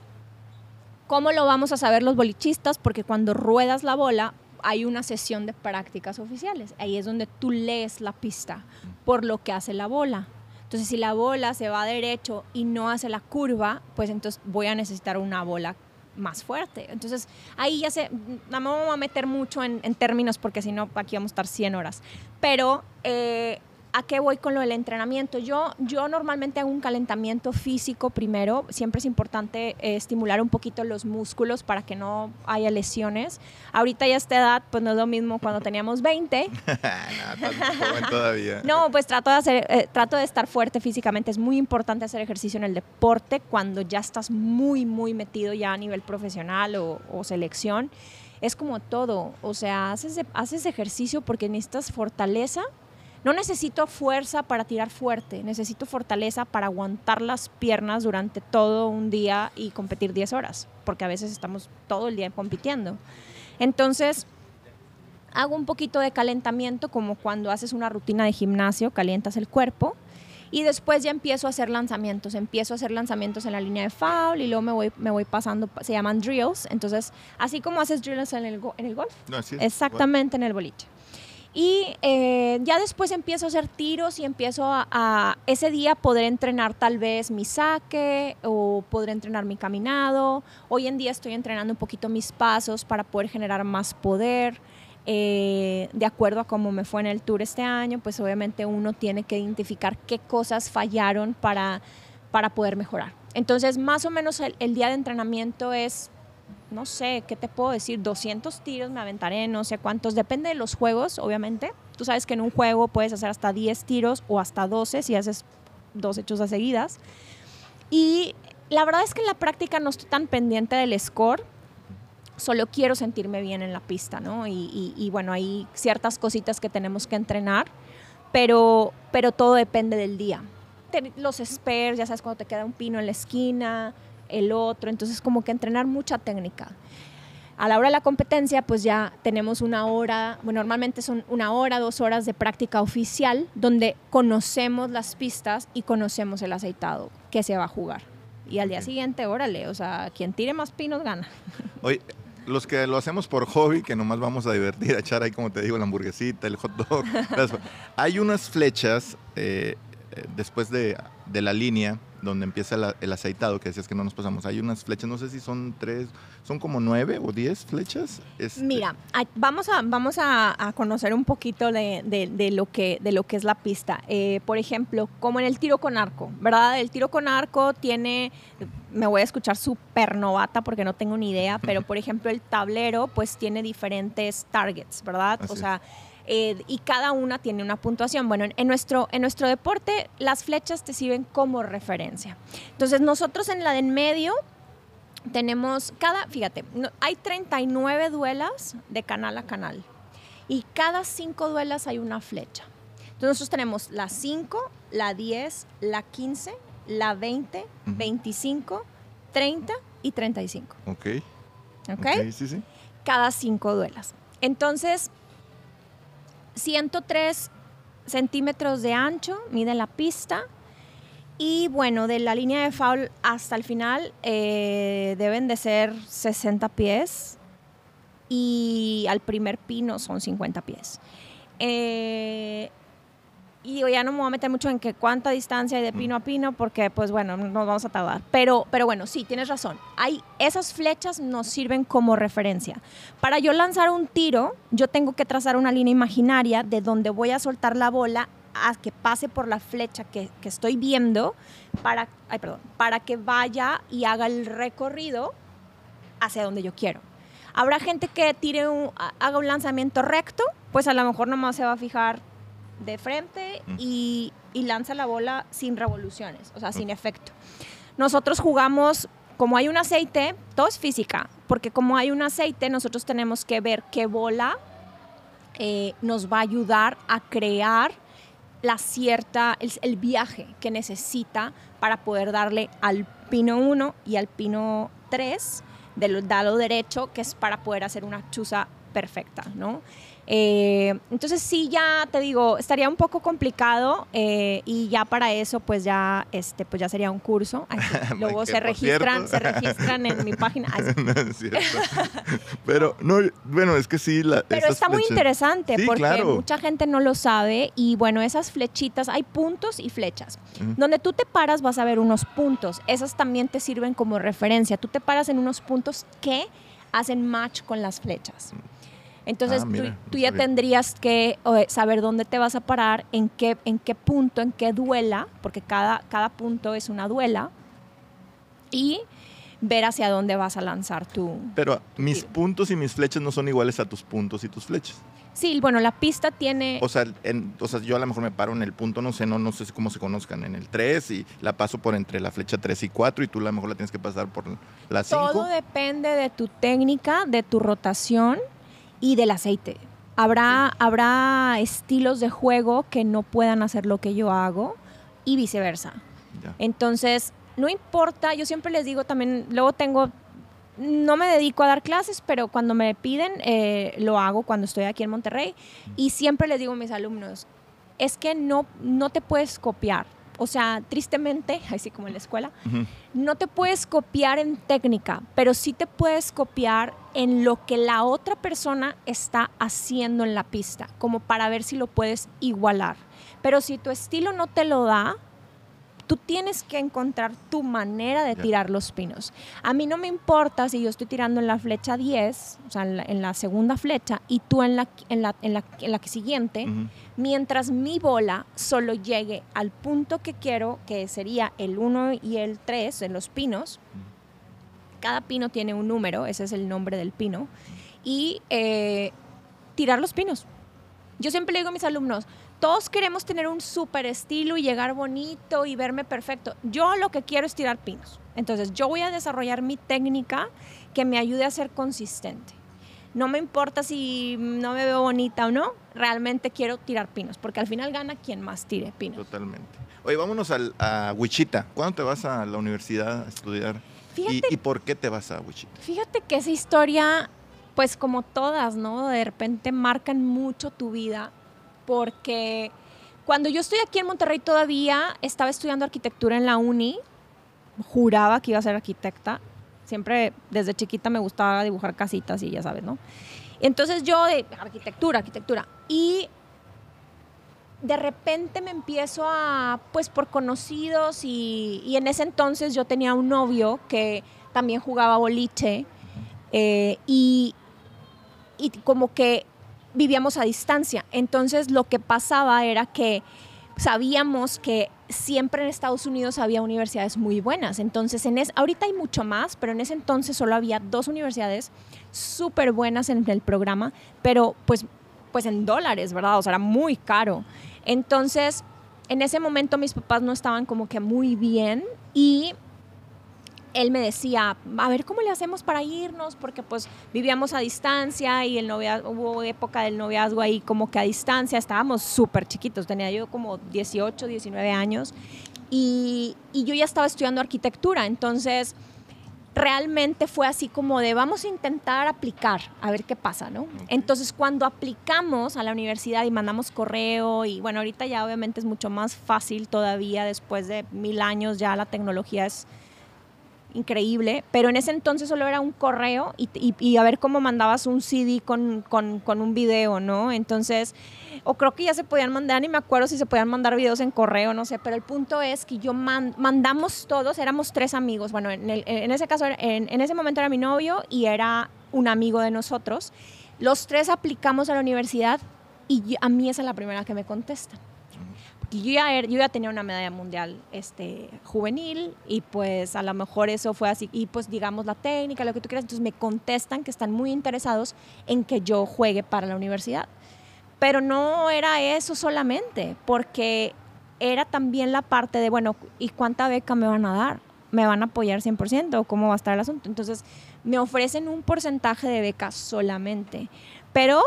¿cómo lo vamos a saber los bolichistas? Porque cuando ruedas la bola hay una sesión de prácticas oficiales. Ahí es donde tú lees la pista por lo que hace la bola. Entonces, si la bola se va derecho y no hace la curva, pues entonces voy a necesitar una bola más fuerte. Entonces, ahí ya se, no me voy a meter mucho en, en términos porque si no, aquí vamos a estar 100 horas. Pero, eh, ¿a qué voy con lo del entrenamiento? Yo, yo normalmente hago un calentamiento físico primero. Siempre es importante eh, estimular un poquito los músculos para que no haya lesiones. Ahorita ya a esta edad, pues no es lo mismo cuando teníamos 20. no, todavía. Pues trato de, hacer, eh, trato de estar fuerte físicamente. Es muy importante hacer ejercicio en el deporte cuando ya estás muy, muy metido ya a nivel profesional o, o selección. Es como todo, o sea, haces, haces ejercicio porque necesitas fortaleza. No necesito fuerza para tirar fuerte, necesito fortaleza para aguantar las piernas durante todo un día y competir 10 horas, porque a veces estamos todo el día compitiendo. Entonces, hago un poquito de calentamiento como cuando haces una rutina de gimnasio, calientas el cuerpo y después ya empiezo a hacer lanzamientos, empiezo a hacer lanzamientos en la línea de foul y luego me voy, me voy pasando, se llaman drills, entonces así como haces drills en el, go- en el golf, No, exactamente en el boliche. Y eh, ya después empiezo a hacer tiros y empiezo a, ese día poder entrenar tal vez mi saque o poder entrenar mi caminado. Hoy en día estoy entrenando un poquito mis pasos para poder generar más poder. Eh, de acuerdo a cómo me fue en el tour este año, pues obviamente uno tiene que identificar qué cosas fallaron para, para poder mejorar. Entonces, más o menos el día de entrenamiento es no sé, ¿qué te puedo decir? 200 tiros me aventaré, no sé cuántos, depende de los juegos, obviamente. Tú sabes que en un juego puedes hacer hasta 10 tiros o hasta 12 si haces dos hechos a seguidas. Y la verdad es que en la práctica no estoy tan pendiente del score, solo quiero sentirme bien en la pista, ¿no? Y, y- y bueno, hay ciertas cositas que tenemos que entrenar, pero, pero todo depende del día. Los spares, ya sabes, cuando te queda un pino en la esquina, el otro, entonces como que entrenar mucha técnica. A la hora de la competencia, pues ya tenemos una hora, bueno, normalmente son una hora, dos horas de práctica oficial, donde conocemos las pistas y conocemos el aceitado que se va a jugar. Y al día siguiente, órale, o sea, quien tire más pinos gana. Oye, los que lo hacemos por hobby, que nomás vamos a divertir, a echar ahí, como te digo, la hamburguesita, el hot dog. Hay unas flechas eh, eh, después de, de la línea donde empieza la- el aceitado, que decías que no nos pasamos. Hay unas flechas, no sé si son tres, son como nueve o diez flechas. Este, Mira, vamos a, vamos a, a conocer un poquito de, de- de lo, que, de lo que es la pista. Eh, por ejemplo, como en el tiro con arco, ¿verdad? El tiro con arco tiene, me voy a escuchar súper novata porque no tengo ni idea, pero por ejemplo el tablero pues tiene diferentes targets, ¿verdad? Así o es. Eh, y cada una tiene una puntuación. Bueno, en, nuestro, en nuestro deporte las flechas te sirven como referencia. Entonces nosotros en la de en medio tenemos cada, fíjate, no- hay 39 duelas de canal a canal y cada cinco duelas hay una flecha. Entonces nosotros tenemos la 5, la 10, la 15, la 20, Ujú. 25, 30 y 35. Ok. ¿Ok? ok, sí, sí. Cada cinco duelas. Entonces, 103 centímetros de ancho mide la pista. Y bueno, de la línea de foul hasta el final eh, deben de ser 60 pies. Y al primer pino son 50 pies. Eh, y digo, ya no me voy a meter mucho en que cuánta distancia hay de pino a pino, porque pues bueno, nos vamos a tardar. Pero, pero bueno, sí, tienes razón. Hay, esas flechas nos sirven como referencia. Para yo lanzar un tiro, yo tengo que trazar una línea imaginaria de donde voy a soltar la bola a que pase por la flecha que, que estoy viendo para, ay, perdón, para que vaya y haga el recorrido hacia donde yo quiero. Habrá gente que tire un, haga un lanzamiento recto, pues a lo mejor nomás se va a fijar de frente y, y lanza la bola sin revoluciones, o sea, sin efecto. Nosotros jugamos, como hay un aceite, todo es física, porque como hay un aceite, nosotros tenemos que ver qué bola eh, nos va a ayudar a crear la cierta, el, viaje que necesita para poder darle al pino 1 y al pino 3 del lado derecho, que es para poder hacer una chuza perfecta, ¿no? Eh, entonces sí, ya te digo, estaría un poco complicado eh, y ya para eso pues ya, este, pues ya sería un curso. luego se registran, se registran en mi página. Pero no, bueno, es que sí. La, Pero está muy interesante porque mucha gente no lo sabe y bueno, esas flechitas, hay puntos y flechas. Donde tú te paras vas a ver unos puntos. Esas también te sirven como referencia. Tú te paras en unos puntos que hacen match con las flechas. Entonces ah, tú, ya tendrías que saber dónde te vas a parar, en qué, en qué punto, en qué duela, porque cada, cada punto es una duela, y ver hacia dónde vas a lanzar tu... Pero mis puntos y mis flechas no son iguales a tus puntos y tus flechas. Sí, bueno, la pista tiene... O sea, o sea, yo a lo mejor me paro en el punto, no sé, no, no sé cómo se conozcan, en el 3 y la paso por entre la flecha 3 y 4 y tú a lo mejor la tienes que pasar por la 5. Todo depende de tu técnica, de tu rotación y del aceite. Habrá, habrá estilos de juego que no puedan hacer lo que yo hago y viceversa. Entonces, no importa, yo siempre les digo también, luego tengo, no me dedico a dar clases, pero cuando me piden, eh, lo hago cuando estoy aquí en Monterrey. Y siempre les digo a mis alumnos, es que no, no te puedes copiar o sea, tristemente, así como en la escuela, no te puedes copiar en técnica, pero sí te puedes copiar en lo que la otra persona está haciendo en la pista, como para ver si lo puedes igualar. Pero si tu estilo no te lo da, tú tienes que encontrar tu manera de tirar los pinos. A mí no me importa si yo estoy tirando en la flecha 10, o sea, en la, segunda flecha, y tú en la, en la, en la, siguiente, mientras mi bola solo llegue al punto que quiero, que sería el 1 y el 3 en los pinos. Cada pino tiene un número, ese es el nombre del pino, y eh, tirar los pinos. Yo siempre le digo a mis alumnos, todos queremos tener un súper estilo y llegar bonito y verme perfecto. Yo lo que quiero es tirar pinos. Entonces yo voy a desarrollar mi técnica que me ayude a ser consistente. No me importa si no me veo bonita o no, realmente quiero tirar pinos, porque al final gana quien más tire pinos. Totalmente. Oye, vámonos a Wichita. ¿Cuándo te vas a la universidad a estudiar? ¿Y, ¿Y por qué te vas a Wichita? Fíjate que esa historia, pues como todas, ¿no? De repente marcan mucho tu vida porque cuando yo estoy aquí en Monterrey todavía estaba estudiando arquitectura en la uni, juraba que iba a ser arquitecta, siempre desde chiquita me gustaba dibujar casitas y ya sabes, ¿no? Entonces yo de arquitectura, arquitectura, y de repente me empiezo a, pues por conocidos y, en ese entonces yo tenía un novio que también jugaba boliche eh, y, y como que vivíamos a distancia. Entonces lo que pasaba era que sabíamos que siempre en Estados Unidos había universidades muy buenas. Entonces, en es, ahorita hay mucho más, pero en ese entonces solo había dos universidades súper buenas en el programa, pero pues, pues en dólares, ¿verdad? O sea, era muy caro. Entonces, en ese momento mis papás no estaban como que muy bien y él me decía, a ver cómo le hacemos para irnos, porque pues vivíamos a distancia y el noviazgo, hubo época del noviazgo ahí como que a distancia, estábamos súper chiquitos, tenía yo como 18, 19 años y, y yo ya estaba estudiando arquitectura, entonces realmente fue así como de vamos a intentar aplicar, a ver qué pasa, ¿no? Entonces cuando aplicamos a la universidad y mandamos correo y bueno, ahorita ya obviamente es mucho más fácil todavía, después de mil años ya la tecnología es increíble, pero en ese entonces solo era un correo y, a ver cómo mandabas un CD con, un video, ¿no? Entonces, o creo que ya se podían mandar, ni me acuerdo si se podían mandar videos en correo, no sé, pero el punto es que yo mandamos todos, éramos tres amigos, bueno, en, ese caso, en, ese momento era mi novio y era un amigo de nosotros, los tres aplicamos a la universidad y a mí esa es la primera que me contestan yo ya, er, yo ya tenía una medalla mundial este, juvenil y pues a lo mejor eso fue así. Y pues digamos la técnica, lo que tú quieras. Entonces me contestan que están muy interesados en que yo juegue para la universidad. Pero no era eso solamente, porque era también la parte de, bueno, ¿y cuánta beca me van a dar? ¿Me van a apoyar 100% o cómo va a estar el asunto? Entonces me ofrecen un porcentaje de beca solamente. Pero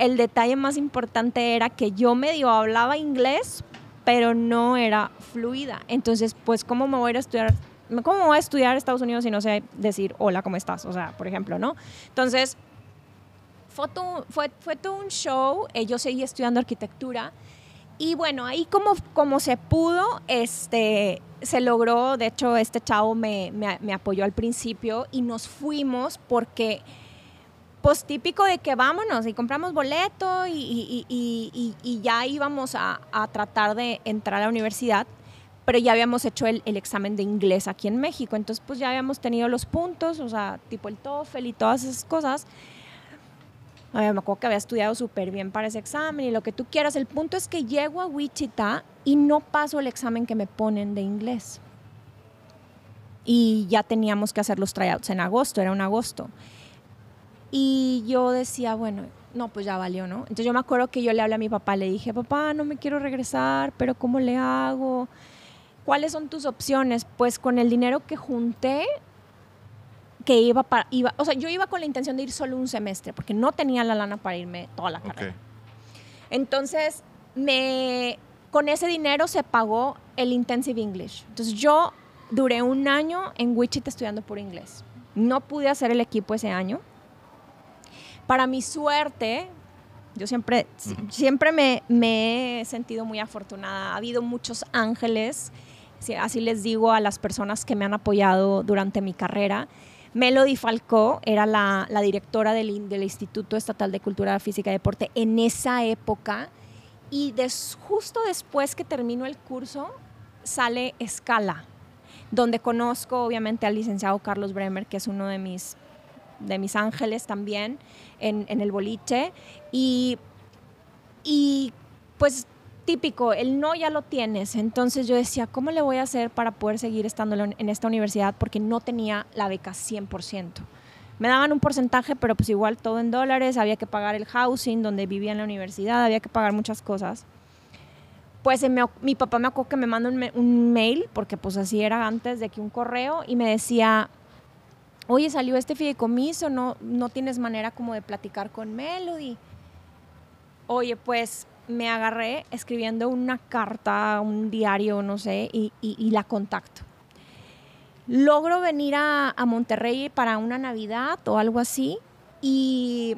el detalle más importante era que yo medio hablaba inglés, pero no era fluida. Entonces, pues, ¿cómo me voy a estudiar? ¿Cómo voy a estudiar Estados Unidos si no sé decir hola, ¿cómo estás? O sea, por ejemplo, ¿no? Entonces, fue todo, un show. Eh, yo seguí estudiando arquitectura. Y bueno, ahí como, como se pudo, este, se logró. De hecho, este chavo me, me apoyó al principio y nos fuimos porque pues típico de que vámonos y compramos boleto y, ya íbamos a, tratar de entrar a la universidad, pero ya habíamos hecho el, examen de inglés aquí en México, entonces pues ya habíamos tenido los puntos, o sea, tipo el TOEFL y todas esas cosas. me acuerdo que había estudiado súper bien para ese examen y lo que tú quieras. El punto es que llego a Wichita y no paso el examen que me ponen de inglés. Y ya teníamos que hacer los tryouts en agosto, era un agosto. Y yo decía, bueno, no, pues ya valió, ¿no? Entonces yo me acuerdo que yo le hablé a mi papá, le dije, papá, no me quiero regresar, pero ¿cómo le hago? ¿Cuáles son tus opciones? Pues con el dinero que junté, que iba para, iba, o sea, yo iba con la intención de ir solo un semestre, porque no tenía la lana para irme toda la carrera. Entonces, me, con ese dinero se pagó el Intensive English. Entonces yo duré un año en Wichita estudiando por inglés. No pude hacer el equipo ese año para mi suerte, yo siempre, siempre me, he sentido muy afortunada. Ha habido muchos ángeles, así les digo a las personas que me han apoyado durante mi carrera. Melody Falcó era la, directora del, Instituto Estatal de Cultura Física y Deporte en esa época. Y justo después que terminó el curso, sale Escala, donde conozco obviamente al licenciado Carlos Bremer, que es uno de mis de mis ángeles también en, el boliche. Y, y pues típico, el no ya lo tienes. Entonces yo decía, ¿cómo le voy a hacer para poder seguir estando en esta universidad? Porque no tenía la beca 100%. Me daban un porcentaje, pero pues igual todo en dólares, había que pagar el housing donde vivía en la universidad, había que pagar muchas cosas. Pues mi papá me acuerdo que me mandó un, un mail, porque pues así era antes de que un correo, y me decía, oye, salió este fideicomiso, no, no tienes manera como de platicar con Melody. Oye, pues me agarré escribiendo una carta, un diario, no sé, y, la contacto. Logro venir a, Monterrey para una Navidad o algo así y,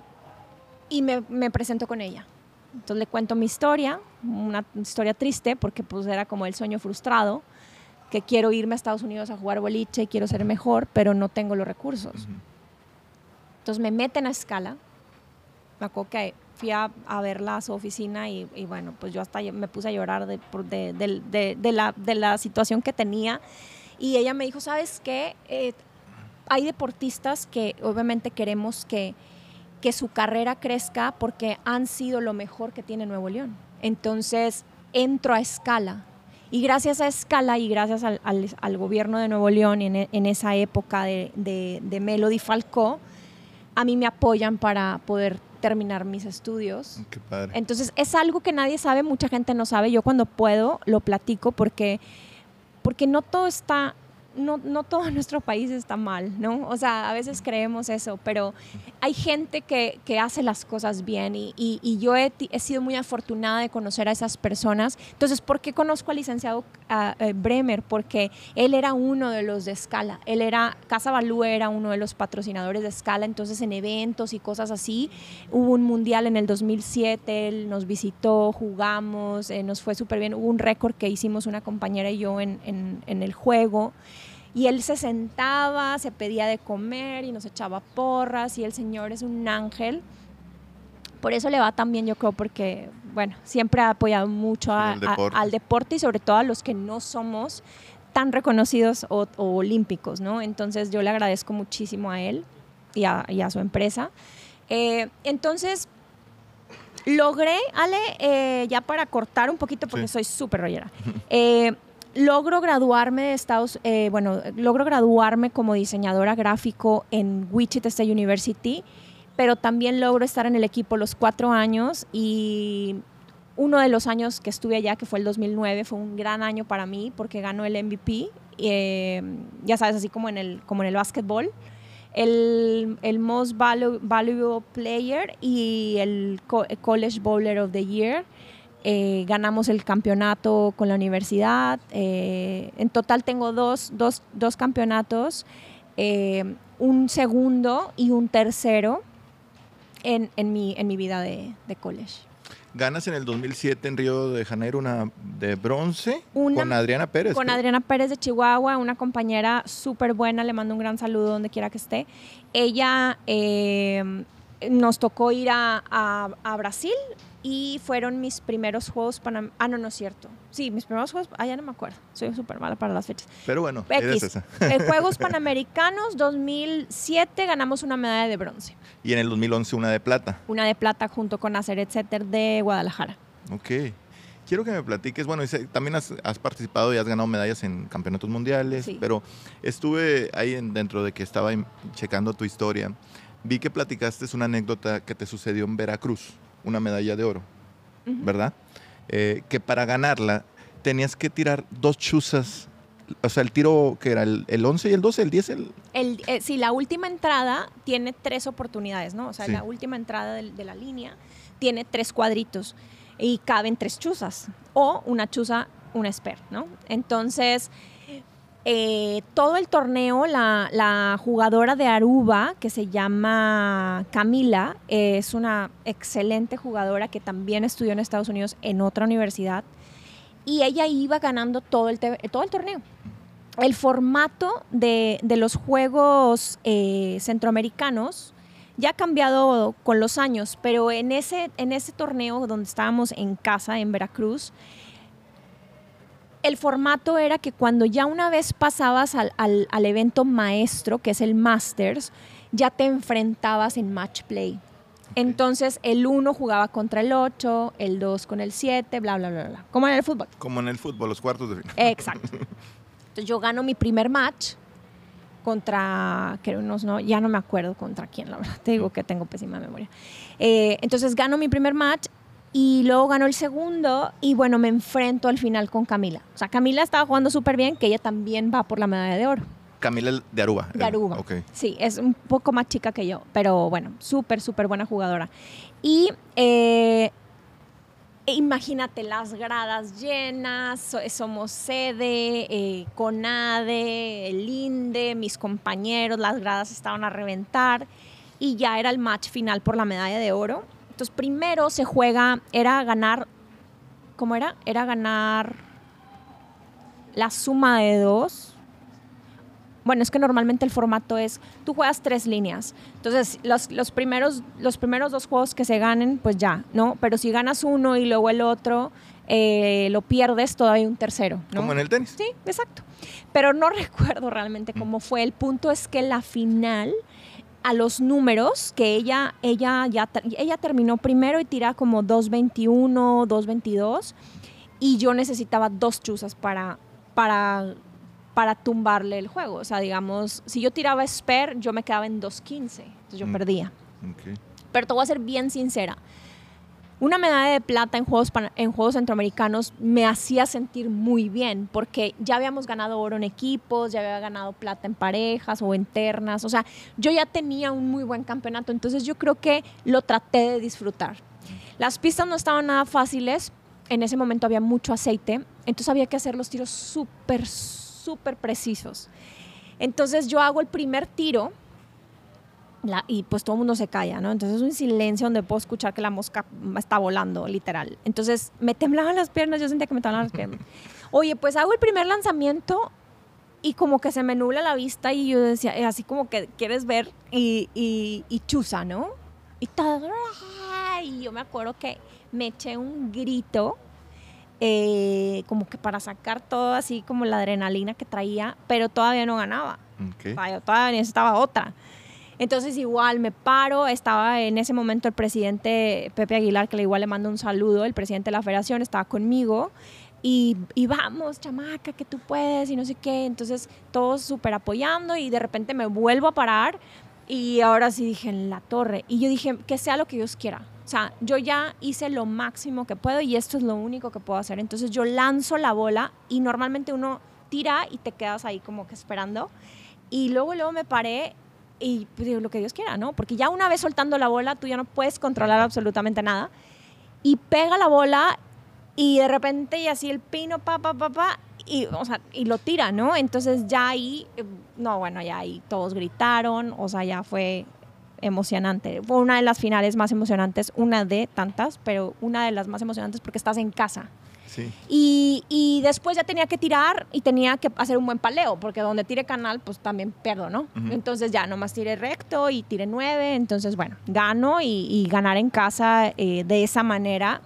me, me, presento con ella. Entonces le cuento mi historia, una historia triste porque pues era como el sueño frustrado que quiero irme a Estados Unidos a jugar boliche, quiero ser mejor, pero no tengo los recursos. Entonces me meten a escala. Me acuerdo que fui a, verla a su oficina y, bueno, pues yo hasta me puse a llorar de, de, la, de la situación que tenía. Y ella me dijo, ¿sabes qué? Eh, hay deportistas que obviamente queremos que, que su carrera crezca porque han sido lo mejor que tiene Nuevo León. Entonces entro a escala y gracias a Escala y gracias al, al, gobierno de Nuevo León en, en esa época de, de, de, Melody Falcó, a mí me apoyan para poder terminar mis estudios. Qué padre. Entonces es algo que nadie sabe, mucha gente no sabe. Yo cuando puedo lo platico porque, porque no todo está no, no todo nuestro país está mal, ¿no? O sea, a veces creemos eso, pero hay gente que, que hace las cosas bien y, y, yo he, sido muy afortunada de conocer a esas personas. Entonces, ¿por qué conozco al licenciado eh, Bremer? Porque él era uno de los de Scala, él era, Casa Balú era uno de los patrocinadores de Scala, entonces en eventos y cosas así, hubo un mundial en el 2007, él nos visitó, jugamos, eh, nos fue súper bien, hubo un récord que hicimos una compañera y yo en, en el juego. Y él se sentaba, se pedía de comer y nos echaba porras y el Señor es un ángel. Por eso le va tan bien, yo creo, porque, bueno, siempre ha apoyado mucho al deporte y sobre todo a los que no somos tan reconocidos o, olímpicos, ¿no? Entonces yo le agradezco muchísimo a él y a, su empresa. Eh, entonces, logré, Ale, eh, ya para cortar un poquito, porque Sí. soy súper rollera, eh, logro graduarme de Estados, eh, bueno, logro graduarme como diseñadora gráfico en Wichita State University, pero también logro estar en el equipo los cuatro años y uno de los años que estuve allá, que fue el 2009, fue un gran año para mí porque ganó el MVP, eh, ya sabes, así como en el, como en el básquetbol el, el Most Valu- Valuable Player y el Co- College Bowler of the Year. Eh, ganamos el campeonato con la universidad. eh, en total tengo dos, dos, dos campeonatos, eh, un segundo y un tercero en, en, mi, en mi vida de, de college. Ganas en el 2007 en Río de Janeiro una de bronce Una- con Adriana Pérez. Con creo. Adriana Pérez de Chihuahua, una compañera súper buena, le mando un gran saludo donde quiera que esté. Ella eh, nos tocó ir a, a- a Brasil y fueron mis primeros Juegos Panamericanos. Ah, no, no es cierto. Sí, mis primeros Juegos, ah, ya no me acuerdo, soy súper mala para las fechas. Pero bueno, eres esa. eh, Juegos Panamericanos 2007 ganamos una medalla de bronce, Y en el 2011 una de plata. una de plata junto con Acer Etcétera de Guadalajara. Ok. Quiero que me platiques, bueno, también has, has participado y has ganado medallas en campeonatos mundiales, Sí. pero estuve ahí en- dentro de que estaba checando tu historia. Vi que platicaste una anécdota que te sucedió en Veracruz, una medalla de oro. ¿verdad? Eh, que para ganarla tenías que tirar dos chuzas, o sea, el tiro que era el, el 11 y el 12, el 10, el... El, eh, sí, la última entrada tiene tres oportunidades, ¿no? O sea, Sí. la última entrada de, la línea tiene tres cuadritos y caben tres chuzas o una chuza, un esper, ¿no? Entonces, eh, todo el torneo, la, jugadora de Aruba, que se llama Camila, es una excelente jugadora que también estudió en Estados Unidos en otra universidad. Y ella iba ganando todo el, todo el torneo. El formato de, de los juegos eh, centroamericanos ya ha cambiado con los años, pero en ese, en ese torneo donde estábamos en casa, en Veracruz, el formato era que cuando ya una vez pasabas al, al- al evento maestro, que es el Masters, ya te enfrentabas en match play. Entonces el 1 jugaba contra el 8, el 2 con el 7, bla, bla, bla, bla. Como en el fútbol. Como en el fútbol, los cuartos de final. Exacto. Entonces yo gano mi primer match contra, creo unos, no, ya no me acuerdo contra quién, la verdad, te digo que tengo pésima memoria. Eh, entonces gano mi primer match y luego gano el segundo y bueno, me enfrento al final con Camila. O sea, Camila estaba jugando súper bien, que ella también va por la medalla de oro. Camila de Aruba. De Aruba. Ok. Sí, es un poco más chica que yo, pero bueno, súper, súper buena jugadora. Y eh, imagínate las gradas llenas, so- somos sede, eh, CONADE, el INDE, mis compañeros, las gradas estaban a reventar y ya era el match final por la medalla de oro. Entonces primero se juega, era ganar, ¿cómo era? Era ganar la suma de dos. Bueno, es que normalmente el formato es, tú juegas tres líneas. Entonces, los, los, primeros, los primeros dos juegos que se ganen, pues ya, ¿no? Pero si ganas uno y luego el otro, eh, lo pierdes, todavía un tercero. ¿no? Como en el tenis. Sí, exacto. Pero no recuerdo realmente cómo fue. El punto es que la final, a los números, que ella, ella, ya, ella terminó primero y tira como 2.21, 2.22, y yo necesitaba dos chuzas para, para, para tumbarle el juego. O sea, digamos, si yo tiraba Sper, yo me quedaba en 2.15, entonces yo Mm. perdía. Pero te voy a ser bien sincera. Una medalla de plata en Juegos, en Juegos Centroamericanos me hacía sentir muy bien porque ya habíamos ganado oro en equipos, ya había ganado plata en parejas o en ternas. O sea, yo ya tenía un muy buen campeonato, entonces yo creo que lo traté de disfrutar. Las pistas no estaban nada fáciles, en ese momento había mucho aceite, entonces había que hacer los tiros súper, súper precisos. Entonces yo hago el primer tiro la- y pues todo el mundo se calla, ¿no? Entonces es un silencio donde puedo escuchar que la mosca está volando, literal. Entonces me temblaban las piernas, yo sentía que me temblaban las piernas. Oye, pues hago el primer lanzamiento y como que se me nubla la vista y yo decía, eh, así como que quieres ver y, y, y chuza, ¿no? Y todo, y yo me acuerdo que me eché un grito eh, como que para sacar todo así como la adrenalina que traía, pero todavía no ganaba. Ok. O sea, yo todavía necesitaba otra. Entonces igual me paro, estaba en ese momento el presidente Pepe Aguilar, que le igual le mando un saludo, el presidente de la federación estaba conmigo y, y vamos, chamaca, que tú puedes y no sé qué. Entonces todos súper apoyando y de repente me vuelvo a parar y ahora sí dije en la torre. Y yo dije, que sea lo que Dios quiera. O sea, yo ya hice lo máximo que puedo y esto es lo único que puedo hacer. Entonces yo lanzo la bola y normalmente uno tira y te quedas ahí como que esperando. Y luego, luego me paré y pues, lo que Dios quiera, ¿no? Porque ya una vez soltando la bola, tú ya no puedes controlar absolutamente nada. Y pega la bola y de repente y así el pino, pa, pa, pa, pa, y, o sea, y lo tira, ¿no? Entonces ya ahí, eh, no, bueno, ya ahí todos gritaron, o sea, ya fue emocionante. Fue una de las finales más emocionantes, una de tantas, pero una de las más emocionantes porque estás en casa. Sí. Y, y después ya tenía que tirar y tenía que hacer un buen paleo, porque donde tire canal, pues también pierdo, ¿no? Entonces ya nomás tiré recto y tiré nueve, entonces bueno, gano y, y ganar en casa eh, de esa manera,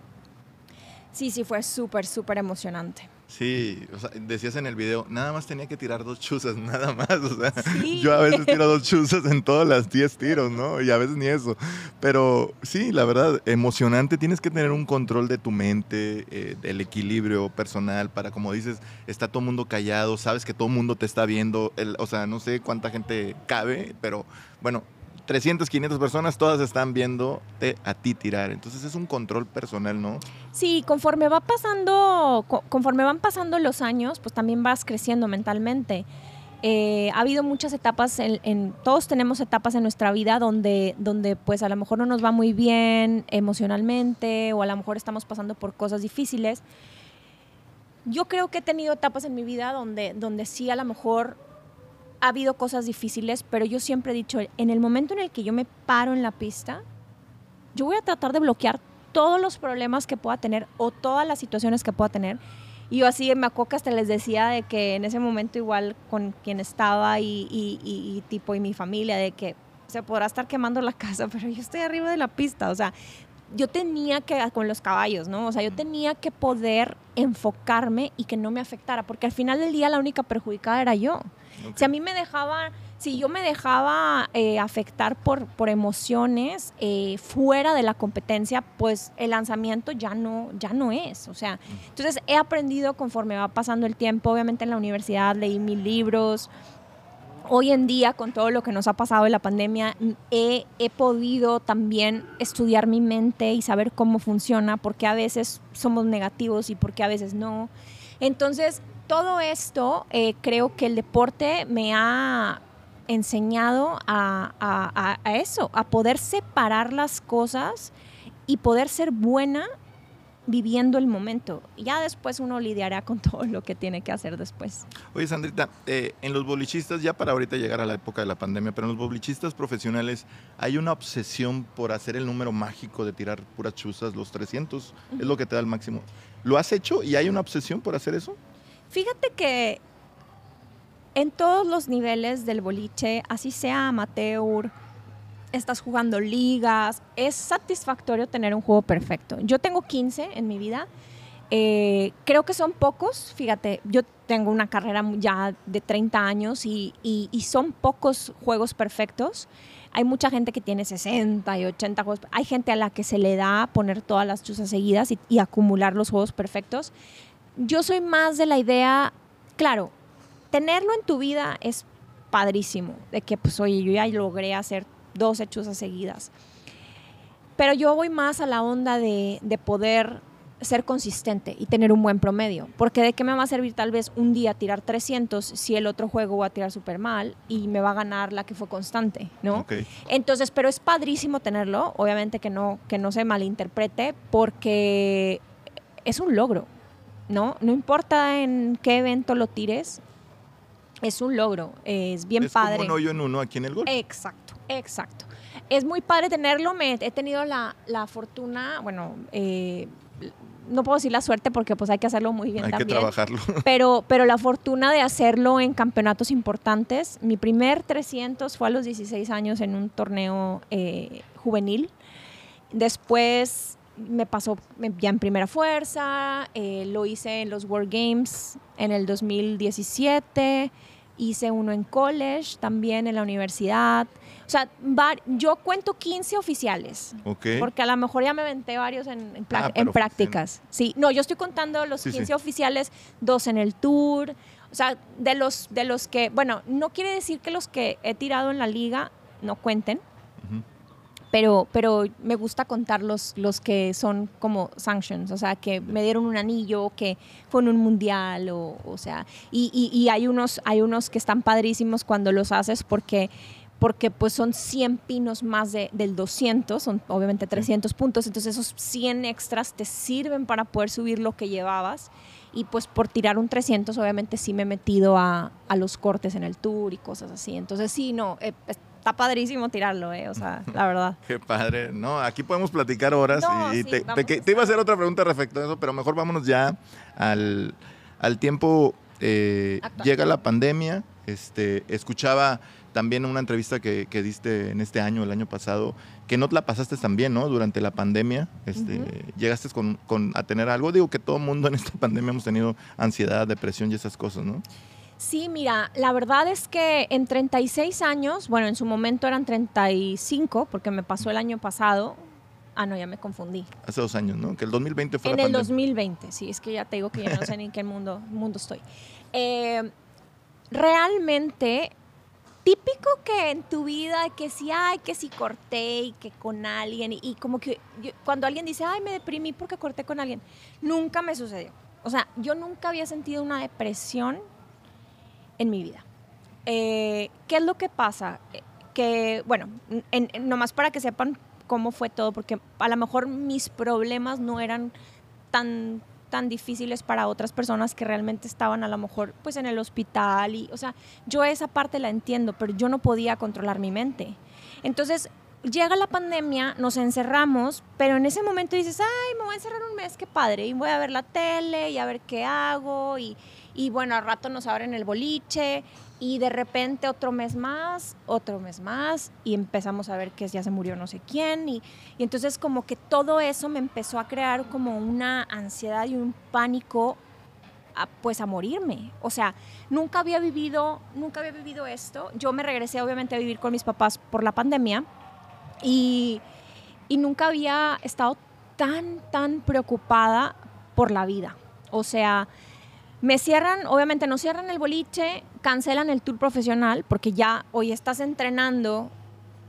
sí, sí, fue súper, súper emocionante. Sí, o sea, decías en el video, nada más tenía que tirar dos chuzas, nada más. O sea, Sí. yo a veces tiro dos chuzas en todas las 10 tiros, ¿no? Y a veces ni eso. Pero sí, la verdad, emocionante. Tienes que tener un control de tu mente, eh, del equilibrio personal, para, como dices, está todo mundo callado, sabes que todo mundo te está viendo. el- o sea, no sé cuánta gente cabe, pero bueno. 300, 500 personas, todas están viéndote a ti tirar. Entonces es un control personal, ¿no? Sí, conforme va pasando, co- conforme van pasando los años, pues también vas creciendo mentalmente. Eh, ha habido muchas etapas, en- todos tenemos etapas en nuestra vida donde, donde pues a lo mejor no nos va muy bien emocionalmente o a lo mejor estamos pasando por cosas difíciles. Yo creo que he tenido etapas en mi vida donde, donde sí a lo mejor ha habido cosas difíciles, pero yo siempre he dicho, en el momento en el que yo me paro en la pista, yo voy a tratar de bloquear todos los problemas que pueda tener o todas las situaciones que pueda tener. Y yo así me acuerdo que hasta les decía de que en ese momento igual con quien estaba y, y- y- y tipo y mi familia, de que se podrá estar quemando la casa, pero yo estoy arriba de la pista. O sea, yo tenía que, con los caballos, ¿no? O sea, yo tenía que poder enfocarme y que no me afectara, porque al final del día la única perjudicada era yo. Si a mí me dejaba, si yo me dejaba eh, afectar por, por emociones eh, fuera de la competencia, pues el lanzamiento ya no, ya no es. O sea, entonces he aprendido conforme va pasando el tiempo. Obviamente en la universidad leí mil libros. Hoy en día, con todo lo que nos ha pasado en la pandemia, he, he podido también estudiar mi mente y saber cómo funciona, porque a veces somos negativos y porque a veces no. Entonces, todo esto eh, creo que el deporte me ha enseñado a, a- a- a eso, a poder separar las cosas y poder ser buena viviendo el momento. Ya después uno lidiará con todo lo que tiene que hacer después. Oye, Sandrita, eh, en los bolichistas, ya para ahorita llegar a la época de la pandemia, pero en los bolichistas profesionales hay una obsesión por hacer el número mágico de tirar puras chuzas, los 300, es lo que te da el máximo. ¿Lo has hecho y hay una obsesión por hacer eso? Fíjate que en todos los niveles del boliche, así sea amateur, estás jugando ligas, es satisfactorio tener un juego perfecto. Yo tengo 15 en mi vida. eh, creo que son pocos, fíjate, yo tengo una carrera ya de 30 años y, y- son pocos juegos perfectos. Hay mucha gente que tiene 60 y 80 juegos. Hay gente a la que se le da poner todas las chuzas seguidas y acumular los juegos perfectos. Yo soy más de la idea, claro, tenerlo en tu vida es padrísimo, de que pues oye, yo ya logré hacer dos chuzas seguidas. Pero yo voy más a la onda de, de poder ser consistente y tener un buen promedio. Porque de qué me va a servir tal vez un día tirar 300 si el otro juego va a tirar súper mal y me va a ganar la que fue constante, ¿no? Entonces, pero es padrísimo tenerlo, obviamente que no, que no se malinterprete, porque es un logro, ¿no? No importa en qué evento lo tires, es un logro, es bien es padre. como un hoyo en uno aquí en el gol. Exacto, exacto. Es muy padre tenerlo. Me, he tenido la, la fortuna, bueno, eh, no puedo decir la suerte porque pues hay que hacerlo muy bien hay que también. trabajarlo. Pero, pero la fortuna de hacerlo en campeonatos importantes. Mi primer 300 fue a los 16 años en un torneo eh, juvenil. Después me pasó me- ya en primera fuerza, eh, lo hice en los World Games en el 2017, hice uno en college, también en la universidad. O sea, yo cuento 15 oficiales. Porque a lo mejor ya me aventé varios en, en, ah, prácticas. Sí, no, yo estoy contando los 15 oficiales, dos en el tour. O sea, de los, de los que, bueno, no quiere decir que los que he tirado en la liga no cuenten, pero, pero me gusta contar los, los que son como sanctions, o sea, que me dieron un anillo, que fue en un mundial, o, o sea, y, y, hay, unos, hay unos que están padrísimos cuando los haces porque porque pues son 100 pinos más de, del 200, son obviamente 300 puntos, entonces esos 100 extras te sirven para poder subir lo que llevabas y pues por tirar un 300 obviamente sí me he metido a, a los cortes en el tour y cosas así, entonces sí, no, eh, está padrísimo tirarlo, ¿eh? O sea, la verdad. Qué padre. No, aquí podemos platicar horas. y te, iba a hacer otra pregunta respecto a eso, pero mejor vámonos ya al, al tiempo. Eh, llega la pandemia. Este, escuchaba también una entrevista que, que, diste en este año, el año pasado, que no te la pasaste tan bien, ¿no? Durante la pandemia, este, llegaste con, con, a tener algo. Digo que todo el mundo en esta pandemia hemos tenido ansiedad, depresión y esas cosas, ¿no? Sí, mira, la verdad es que en 36 años, bueno, en su momento eran 35, porque me pasó el año pasado. Ah, no, ya me confundí. Hace dos años, ¿no? Que el 2020 fue en la el 2020, sí, es que ya te digo que ya no sé ni en qué mundo, mundo estoy. Eh, realmente, típico que en tu vida, que si, ay, que si corté y que con alguien, y, como que cuando alguien dice, ay, me deprimí porque corté con alguien, nunca me sucedió. O sea, yo nunca había sentido una depresión en mi vida. Eh, ¿Qué es lo que pasa? Que, bueno, nomás para que sepan cómo fue todo, porque a lo mejor mis problemas no eran tan tan difíciles para otras personas que realmente estaban a lo mejor pues en el hospital y o sea yo esa parte la entiendo pero yo no podía controlar mi mente entonces llega la pandemia nos encerramos pero en ese momento dices ay me voy a encerrar un mes qué padre y voy a ver la tele y a ver qué hago y, y bueno, al rato nos abren el boliche y de repente otro mes más, otro mes más y empezamos a ver que ya se murió no sé quién y, entonces como que todo eso me empezó a crear como una ansiedad y un pánico a, pues a morirme. O sea, nunca había vivido, nunca había vivido esto. Yo me regresé obviamente a vivir con mis papás por la pandemia y, y nunca había estado tan, tan preocupada por la vida. O sea, me cierran, obviamente no cierran el boliche, cancelan el tour profesional, porque ya hoy estás entrenando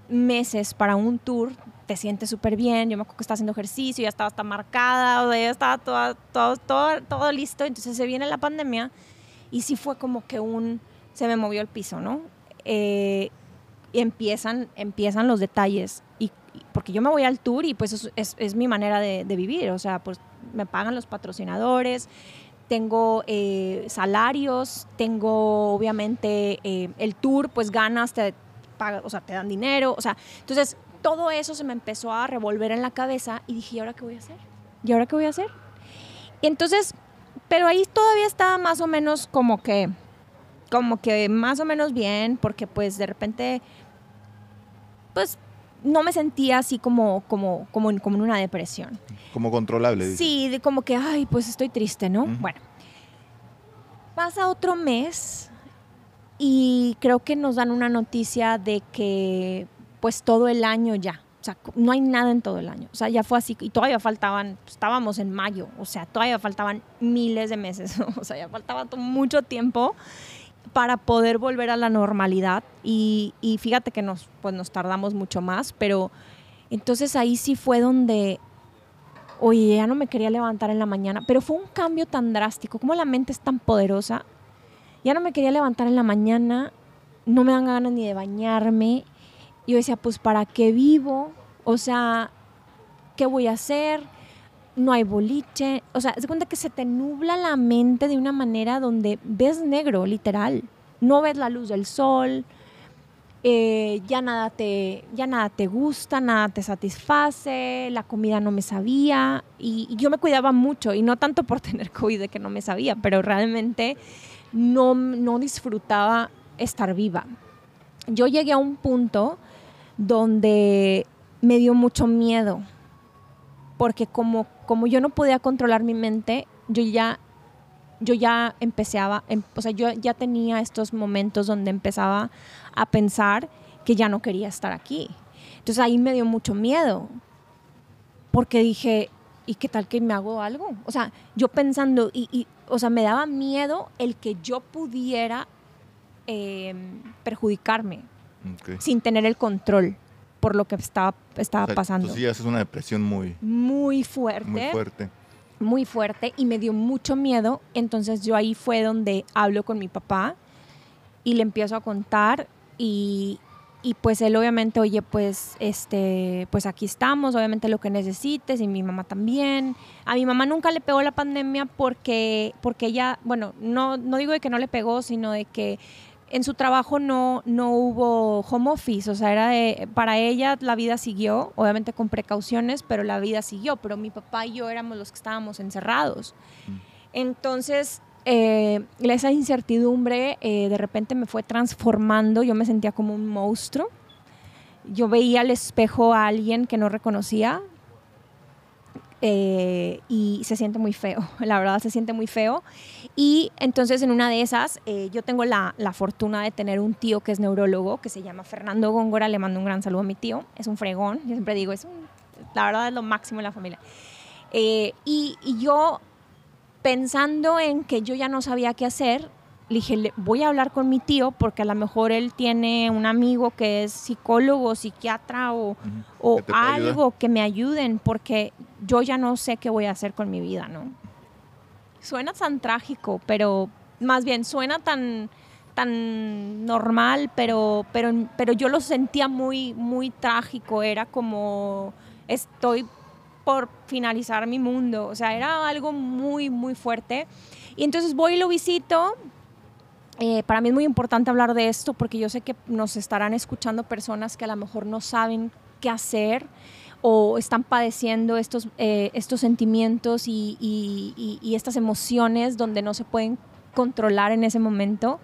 meses para un tour, te sientes súper bien, yo me acuerdo que estaba haciendo ejercicio, ya estaba hasta marcada, ya estaba todo, todo, todo, todo listo, entonces se viene la pandemia y sí fue como que un, se me movió el piso, ¿no? Eh, y empiezan, empiezan los detalles, y, porque yo me voy al tour y pues es, es, mi manera de, de, vivir, o sea, pues me pagan los patrocinadores, tengo eh, salarios, tengo obviamente eh, el tour, pues ganas, te, o sea, te dan dinero, o sea, entonces todo eso se me empezó a revolver en la cabeza y dije, ¿y ahora qué voy a hacer? ¿Y ahora qué voy a hacer? Entonces, pero ahí todavía estaba más o menos como que, como que más o menos bien, porque pues de repente, pues no me sentía así como, como, como, en, como en una depresión. Como controlable. Sí, de como que, ay, pues estoy triste, ¿no? Bueno, pasa otro mes y creo que nos dan una noticia de que pues todo el año ya, o sea, no hay nada en todo el año. O sea, ya fue así y todavía faltaban, estábamos en mayo, o sea, todavía faltaban miles de meses, o sea, ya faltaba mucho tiempo para poder volver a la normalidad y, fíjate que nos, pues nos tardamos mucho más, pero entonces ahí sí fue donde, oye, ya no me quería levantar en la mañana, pero fue un cambio tan drástico, como la mente es tan poderosa, ya no me quería levantar en la mañana, no me dan ganas ni de bañarme, y yo decía, pues ¿para qué vivo? O sea, ¿qué voy a hacer? No hay boliche, o sea, se cuenta que se te nubla la mente de una manera donde ves negro, literal, no ves la luz del sol, eh, ya, nada te, ya nada te gusta, nada te satisface, la comida no me sabía. Y, yo me cuidaba mucho y no tanto por tener COVID de que no me sabía, pero realmente no, no disfrutaba estar viva. Yo llegué a un punto donde me dio mucho miedo porque como, como yo no podía controlar mi mente, yo ya yo ya empezaba, em, o sea, yo ya tenía estos momentos donde empezaba a pensar que ya no quería estar aquí. Entonces ahí me dio mucho miedo, porque dije, ¿y qué tal que me hago algo? O sea, yo pensando, y, o sea, me daba miedo el que yo pudiera em, perjudicarme sin tener el control por lo que estaba, estaba pasando. sí, es una depresión muy... Muy fuerte. Muy fuerte. Muy fuerte y me dio mucho miedo. Entonces yo ahí fue donde hablo con mi papá y le empiezo a contar y, y pues él obviamente, oye, pues, este, pues aquí estamos, obviamente lo que necesites, y mi mamá también. A mi mamá nunca le pegó la pandemia porque, porque ella, bueno, no, no digo de que no le pegó, sino de que en su trabajo no, no hubo home office, o sea, era de, para ella la vida siguió, obviamente con precauciones, pero la vida siguió, pero mi papá y yo éramos los que estábamos encerrados. Mm. Entonces, eh, esa incertidumbre eh, de repente me fue transformando, yo me sentía como un monstruo. Yo veía al espejo a alguien que no reconocía eh, y se siente muy feo, la verdad se siente muy feo. Y entonces en una de esas, yo tengo la, la, fortuna de tener un tío que es neurólogo, que se llama Fernando Góngora, le mando un gran saludo a mi tío, es un fregón, yo siempre digo, es un, la verdad es lo máximo en la familia. y, y yo pensando en que yo ya no sabía qué hacer, le dije, voy a hablar con mi tío porque a lo mejor él tiene un amigo que es psicólogo, psiquiatra o, o algo que me ayuden porque yo ya no sé qué voy a hacer con mi vida, ¿no? Suena tan trágico, pero más bien suena tan, tan normal, pero, pero, pero yo lo sentía muy, muy trágico. Era como estoy por finalizar mi mundo. O sea, era algo muy, muy fuerte. Y entonces voy y lo visito. Eh, para mí es muy importante hablar de esto porque yo sé que nos estarán escuchando personas que a lo mejor no saben qué hacer o están padeciendo estos, eh, estos sentimientos y, y, estas emociones donde no se pueden controlar en ese momento.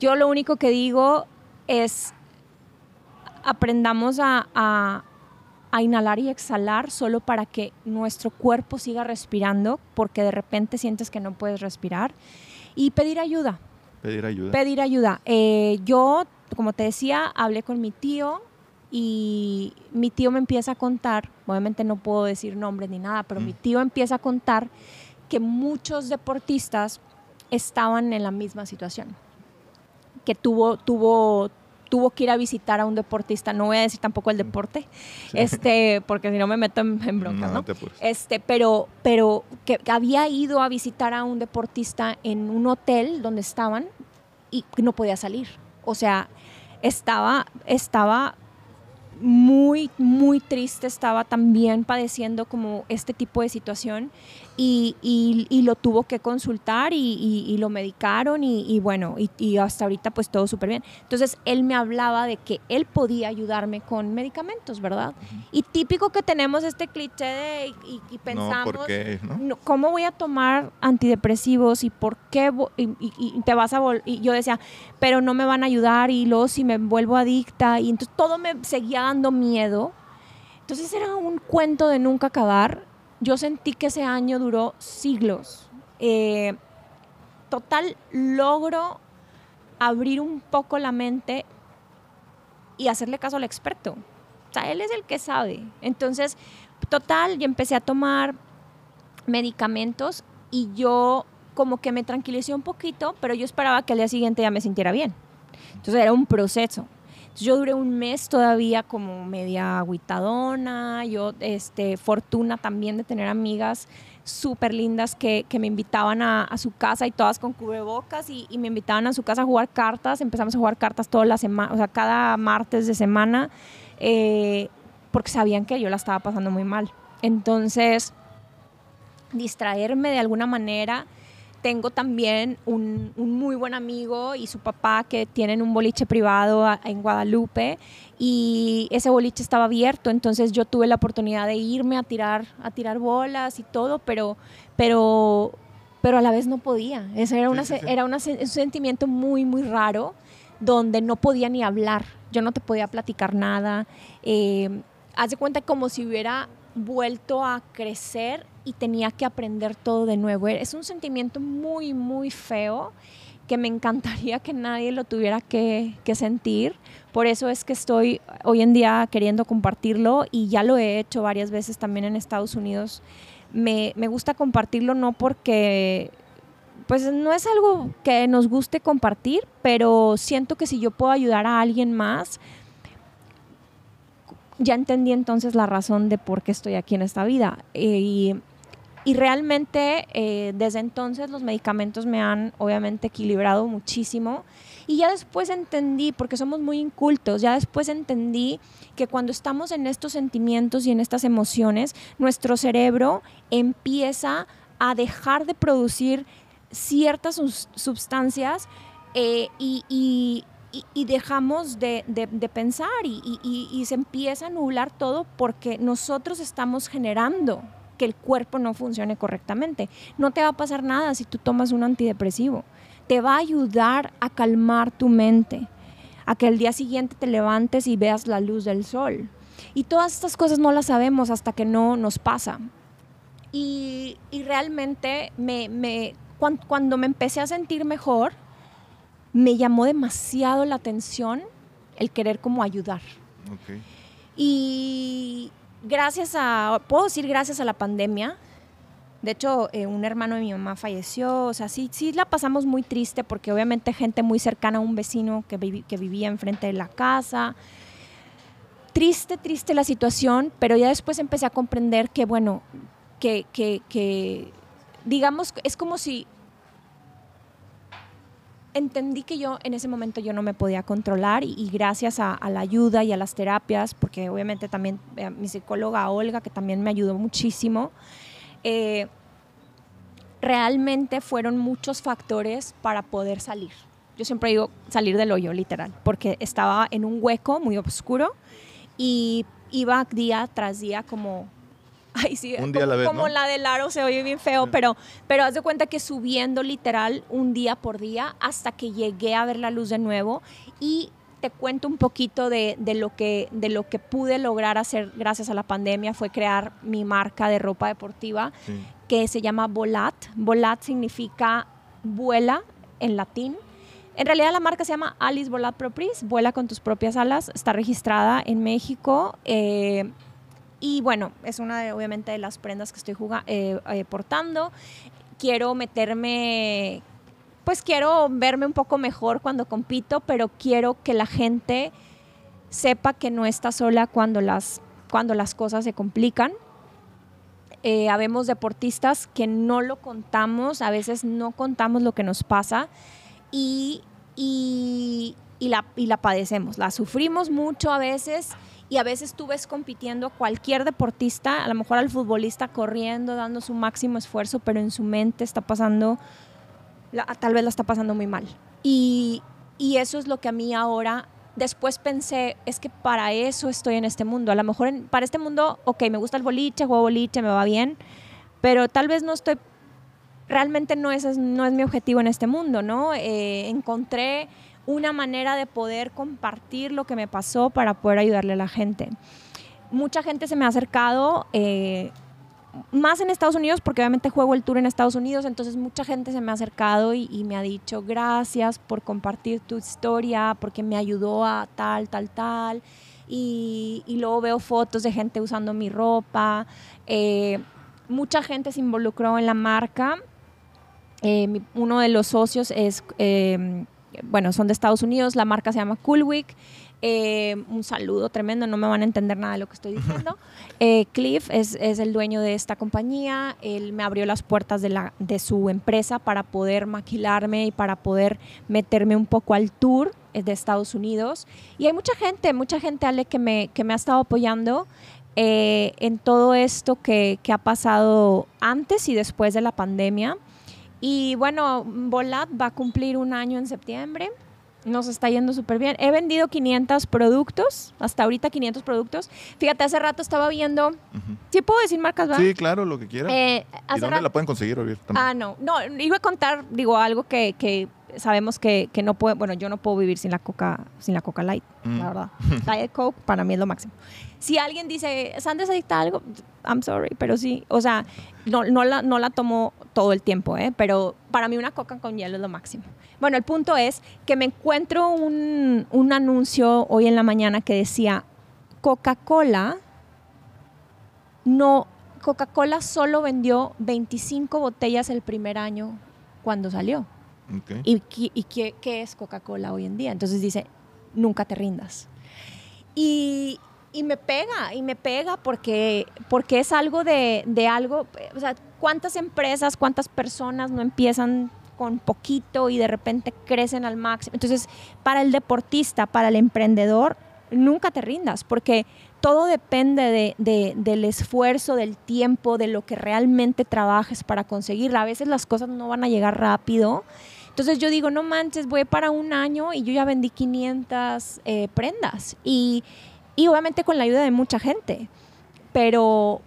Yo lo único que digo es aprendamos a, a inhalar y exhalar solo para que nuestro cuerpo siga respirando, porque de repente sientes que no puedes respirar. Y pedir ayuda. Pedir ayuda. Pedir ayuda. Eh, yo, como te decía, hablé con mi tío y mi tío me empieza a contar, obviamente no puedo decir nombres ni nada, pero mi mm. tío empieza a contar que muchos deportistas estaban en la misma situación, que tuvo, tuvo, tuvo que ir a visitar a un deportista, no voy a decir tampoco el deporte, este, porque si no me meto en, bronca, ¿no? este, pero, pero que había ido a visitar a un deportista en un hotel donde estaban y no podía salir. O sea, estaba, estaba muy, muy triste, estaba también padeciendo como este tipo de situación y, y, lo tuvo que consultar y, y lo medicaron y, bueno, y, hasta ahorita pues todo súper bien. Entonces él me hablaba de que él podía ayudarme con medicamentos, ¿verdad? Y típico que tenemos este cliché de y, pensamos, ¿cómo voy a tomar antidepresivos y por qué? Y, te vas a y yo decía, pero no me van a ayudar y luego si me vuelvo adicta y entonces todo me seguía dando miedo. Entonces era un cuento de nunca acabar yo sentí que ese año duró siglos. Eh, total, logro abrir un poco la mente y hacerle caso al experto. O sea, él es el que sabe. Entonces, total, yo empecé a tomar medicamentos y yo como que me tranquilicé un poquito, pero yo esperaba que al día siguiente ya me sintiera bien. Entonces era un proceso. Yo duré un mes todavía como media aguitadona, yo, este, fortuna también de tener amigas súper lindas que, que, me invitaban a, su casa y todas con cubrebocas y, y, me invitaban a su casa a jugar cartas. Empezamos a jugar cartas toda la semana, o sea, cada martes de semana, eh, porque sabían que yo la estaba pasando muy mal. Entonces, distraerme de alguna manera tengo también un, muy buen amigo y su papá que tienen un boliche privado en Guadalupe y ese boliche estaba abierto, entonces yo tuve la oportunidad de irme a tirar, a tirar bolas y todo, pero, pero, pero a la vez no podía. Eso era, una, era un sentimiento muy, muy raro donde no podía ni hablar, yo no te podía platicar nada. Eh, haz de cuenta como si hubiera vuelto a crecer y tenía que aprender todo de nuevo. Es un sentimiento muy, muy feo que me encantaría que nadie lo tuviera que, sentir. Por eso es que estoy hoy en día queriendo compartirlo y ya lo he hecho varias veces también en Estados Unidos. Me, me gusta compartirlo no porque pues no es algo que nos guste compartir, pero siento que si yo puedo ayudar a alguien más, ya entendí entonces la razón de por qué estoy aquí en esta vida. Eh, y, realmente eh, desde entonces los medicamentos me han obviamente equilibrado muchísimo. Y ya después entendí, porque somos muy incultos, ya después entendí que cuando estamos en estos sentimientos y en estas emociones, nuestro cerebro empieza a dejar de producir ciertas sustancias eh, y, dejamos de, pensar y, se empieza a nublar todo porque nosotros estamos generando que el cuerpo no funcione correctamente. No te va a pasar nada si tú tomas un antidepresivo. Te va a ayudar a calmar tu mente, a que el día siguiente te levantes y veas la luz del sol. Y todas estas cosas no las sabemos hasta que no nos pasa. Y, realmente me, cuando, me empecé a sentir mejor, me llamó demasiado la atención el querer como ayudar. Y gracias a, puedo decir gracias a la pandemia, de hecho, eh, un hermano de mi mamá falleció, o sea, sí, sí la pasamos muy triste porque obviamente gente muy cercana a un vecino que, que vivía enfrente de la casa. Triste, triste la situación, pero ya después empecé a comprender que, bueno, que, que digamos, es como si entendí que yo en ese momento yo no me podía controlar y, gracias a, la ayuda y a las terapias, porque obviamente también eh, mi psicóloga Olga, que también me ayudó muchísimo, eh, realmente fueron muchos factores para poder salir. Yo siempre digo salir del hoyo, literal, porque estaba en un hueco muy oscuro y iba día tras día como Ay, sí, un día como, la, vez, como la del aro se oye bien feo, pero, pero haz de cuenta que subiendo literal un día por día hasta que llegué a ver la luz de nuevo y te cuento un poquito de, de, lo que, de lo que pude lograr hacer gracias a la pandemia, fue crear mi marca de ropa deportiva que se llama Volat. Volat significa vuela en latín. En realidad la marca se llama Alice Volat Propris, vuela con tus propias alas, está registrada en México. Eh, y bueno, es una de, obviamente de las prendas que estoy eh, eh, portando. Quiero meterme, pues quiero verme un poco mejor cuando compito, pero quiero que la gente sepa que no está sola cuando las, cuando las cosas se complican. Eh, habemos deportistas que no lo contamos, a veces no contamos lo que nos pasa y, y, la, y la padecemos, la sufrimos mucho a veces y a veces tú ves compitiendo cualquier deportista, a lo mejor al futbolista corriendo, dando su máximo esfuerzo, pero en su mente está pasando, tal vez la está pasando muy mal. Y, eso es lo que a mí ahora, después pensé, es que para eso estoy en este mundo. A lo mejor para este mundo, ok, me gusta el boliche, juego boliche, me va bien, pero tal vez no estoy, realmente no es, no es mi objetivo en este mundo, ¿no? Eh, encontré una manera de poder compartir lo que me pasó para poder ayudarle a la gente. Mucha gente se me ha acercado, eh, más en Estados Unidos, porque obviamente juego el tour en Estados Unidos, entonces mucha gente se me ha acercado y, me ha dicho gracias por compartir tu historia, porque me ayudó a tal, tal, tal. Y, luego veo fotos de gente usando mi ropa. Eh, mucha gente se involucró en la marca. Eh, uno de los socios es bueno, son de Estados Unidos, la marca se llama Coolwick. Eh, un saludo tremendo, no me van a entender nada de lo que estoy diciendo. Eh, Cliff es, el dueño de esta compañía, él me abrió las puertas de, la, de su empresa para poder maquilarme y para poder meterme un poco al tour eh, de Estados Unidos. Y hay mucha gente, mucha gente, Ale, que me, que me ha estado apoyando en todo esto que, que ha pasado antes y después de la pandemia. Y bueno, Volat va a cumplir un año en septiembre. Nos está yendo súper bien. He vendido 500 productos, hasta ahorita 500 productos. Fíjate, hace rato estaba viendo. ¿Sí puedo decir marcas, Sí, claro, lo que quieras. Eh, ¿Y dónde la pueden conseguir, Ah, no. No, iba a contar, digo, algo que, que sabemos que, que no puede, bueno, yo no puedo vivir sin la Coca, sin la Coca Light, Mm. la verdad. Diet Coke para mí es lo máximo. Si alguien dice, Sandra adicta a algo, I'm sorry, pero sí, o sea, no, no, la, no la tomo todo el tiempo, ¿eh? pero para mí una Coca con hielo es lo máximo. Bueno, el punto es que me encuentro un, un anuncio hoy en la mañana que decía, Coca-Cola no, Coca-Cola solo vendió 25 botellas el primer año cuando salió. Ok. ¿Y, y qué, qué es Coca-Cola hoy en día? Entonces dice, nunca te rindas. Y, y me pega, y me pega porque, porque es algo de, de algo, o sea, ¿cuántas empresas, cuántas personas no empiezan con poquito y de repente crecen al máximo? Entonces, para el deportista, para el emprendedor, nunca te rindas, porque todo depende de- de- del esfuerzo, del tiempo, de lo que realmente trabajes para conseguirla. A veces las cosas no van a llegar rápido. Entonces yo digo, no manches, voy para un año y yo ya vendí 500 eh, prendas. Y, y obviamente con la ayuda de mucha gente. Pero,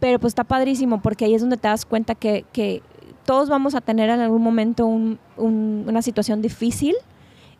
pero pues está padrísimo porque ahí es donde te das cuenta que, que todos vamos a tener en algún momento un- un- una situación difícil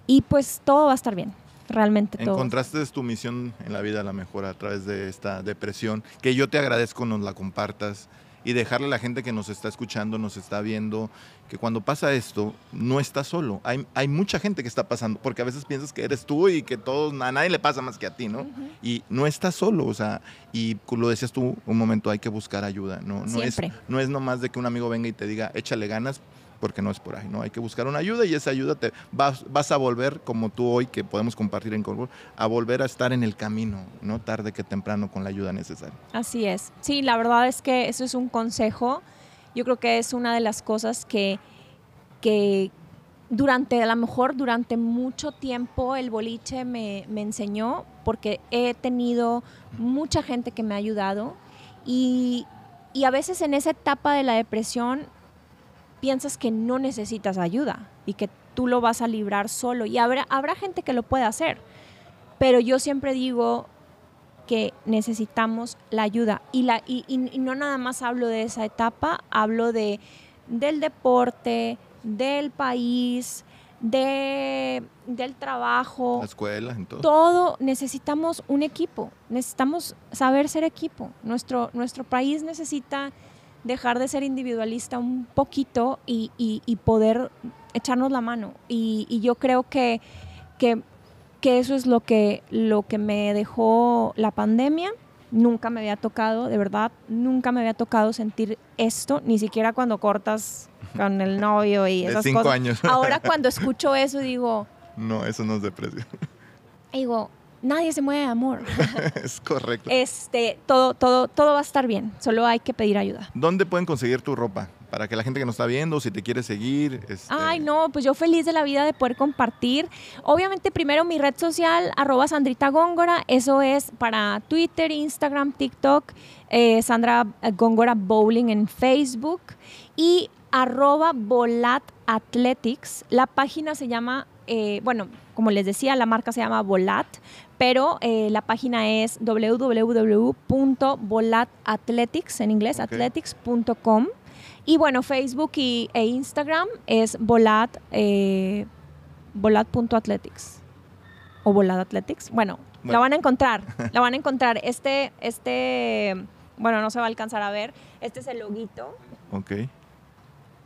y pues todo va a estar bien. Realmente todo. Encontraste tu misión en la vida a la mejor a través de esta depresión, que yo te agradezco nos la compartas y dejarle a la gente que nos está escuchando, nos está viendo, que cuando pasa esto, no estás solo. Hay, hay mucha gente que está pasando, porque a veces piensas que eres tú y que todos, a nadie le pasa más que a ti, ¿no? Ujú. Y no estás solo, o sea, y lo decías tú un momento, hay que buscar ayuda, ¿no? No es, Siempre. no es nomás de que un amigo venga y te diga, échale ganas, porque no es por ahí, ¿no? Hay que buscar una ayuda y esa ayuda te vas, vas a volver, como tú hoy, que podemos compartir en Colbol, a volver a estar en el camino, ¿no? Tarde que temprano con la ayuda necesaria. Así es. Sí, la verdad es que eso es un consejo. Yo creo que es una de las cosas que, que durante, a lo mejor durante mucho tiempo el boliche me, me enseñó, porque he tenido mucha gente que me ha ayudado y, y a veces en esa etapa de la depresión piensas que no necesitas ayuda y que tú lo vas a librar solo. Y habrá, habrá gente que lo puede hacer, pero yo siempre digo que necesitamos la ayuda. Y, la, y, y- y no nada más hablo de esa etapa, hablo de, del deporte, del país, de, del trabajo, La escuela, en todo. todo necesitamos un equipo, necesitamos saber ser equipo. Nuestro, nuestro país necesita dejar de ser individualista un poquito y, y- y poder echarnos la mano. Y, y yo creo que, que, que eso es lo que, lo que me dejó la pandemia. Nunca me había tocado, de verdad, nunca me había tocado sentir esto, ni siquiera cuando cortas con el novio y De esas cinco cosas. años. Ahora cuando escucho eso digo, No, eso no es depresión. digo, nadie se mueve de amor. es correcto. Este, todo, todo, todo va a estar bien. Solo hay que pedir ayuda. ¿Dónde pueden conseguir tu ropa? Para que la gente que nos está viendo, si te quiere seguir. este, Ay, no, pues yo feliz de la vida de poder compartir. Obviamente, primero mi red social, arroba Sandrita Góngora. Eso es para Twitter, Instagram, TikTok. eh, Sandra Góngora Bowling en Facebook. Y arroba Volat Athletics. La página se llama, eh, bueno, como les decía, la marca se llama Volat, pero eh, la página es www.volatathletics, en inglés, Ok. athletics.com. Y bueno, Facebook y, e Instagram es volat, eh, volat.athletics o volat athletics. Bueno, la van a encontrar, la van a encontrar. Este, este, bueno, no se va a alcanzar a ver. Este es el loguito. Ok.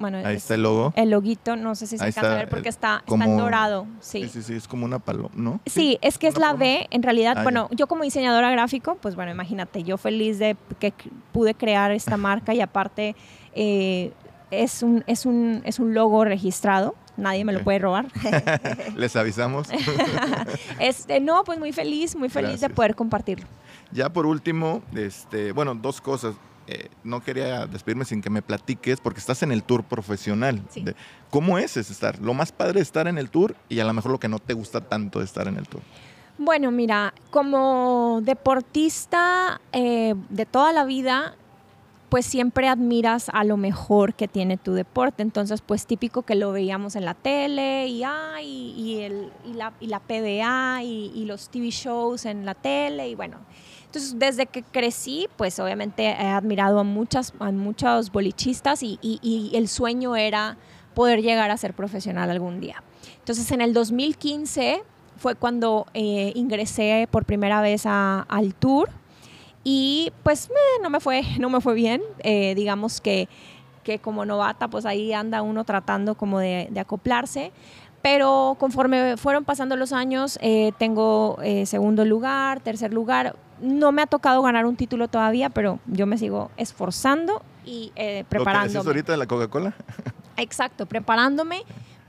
Bueno, Ahí es- está el logo. el loguito, no sé si se alcanza a ver porque el- está, como- en dorado. Sí. Sí, sí, sí, es como una paloma, ¿no? Sí, es que es la paloma. B, en realidad, Ah, bueno, yo como diseñadora gráfico, pues bueno, imagínate, yo feliz de que pude crear esta marca y aparte eh, es, un, es, un, es un logo registrado, nadie me lo puede robar. Les avisamos. este, no, pues muy feliz, muy feliz de poder compartirlo. Ya por último, este, bueno, dos cosas. Eh, no quería despedirme sin que me platiques, porque estás en el tour profesional. Sí. de- ¿Cómo es ese estar? Lo más padre de estar en el tour y a lo mejor lo que no te gusta tanto de estar en el tour. Bueno, mira, como deportista eh, de toda la vida, pues siempre admiras a lo mejor que tiene tu deporte. Entonces, pues típico que lo veíamos en la tele y, y, el, y, la, y la PBA y, y los TV shows en la tele y bueno. Entonces, desde que crecí, pues obviamente he admirado a, muchas, a muchos bolichistas y, el sueño era poder llegar a ser profesional algún día. Entonces en el 2015 fue cuando eh, ingresé por primera vez al tour y pues no, me fue, no me fue bien. Eh, digamos que, que, como novata pues ahí anda uno tratando como de, acoplarse. Pero conforme fueron pasando los años, eh, tengo segundo lugar, tercer lugar. No me ha tocado ganar un título todavía, pero yo me sigo esforzando y preparándome. ¿Lo ahorita de la Coca-Cola? Exacto, preparándome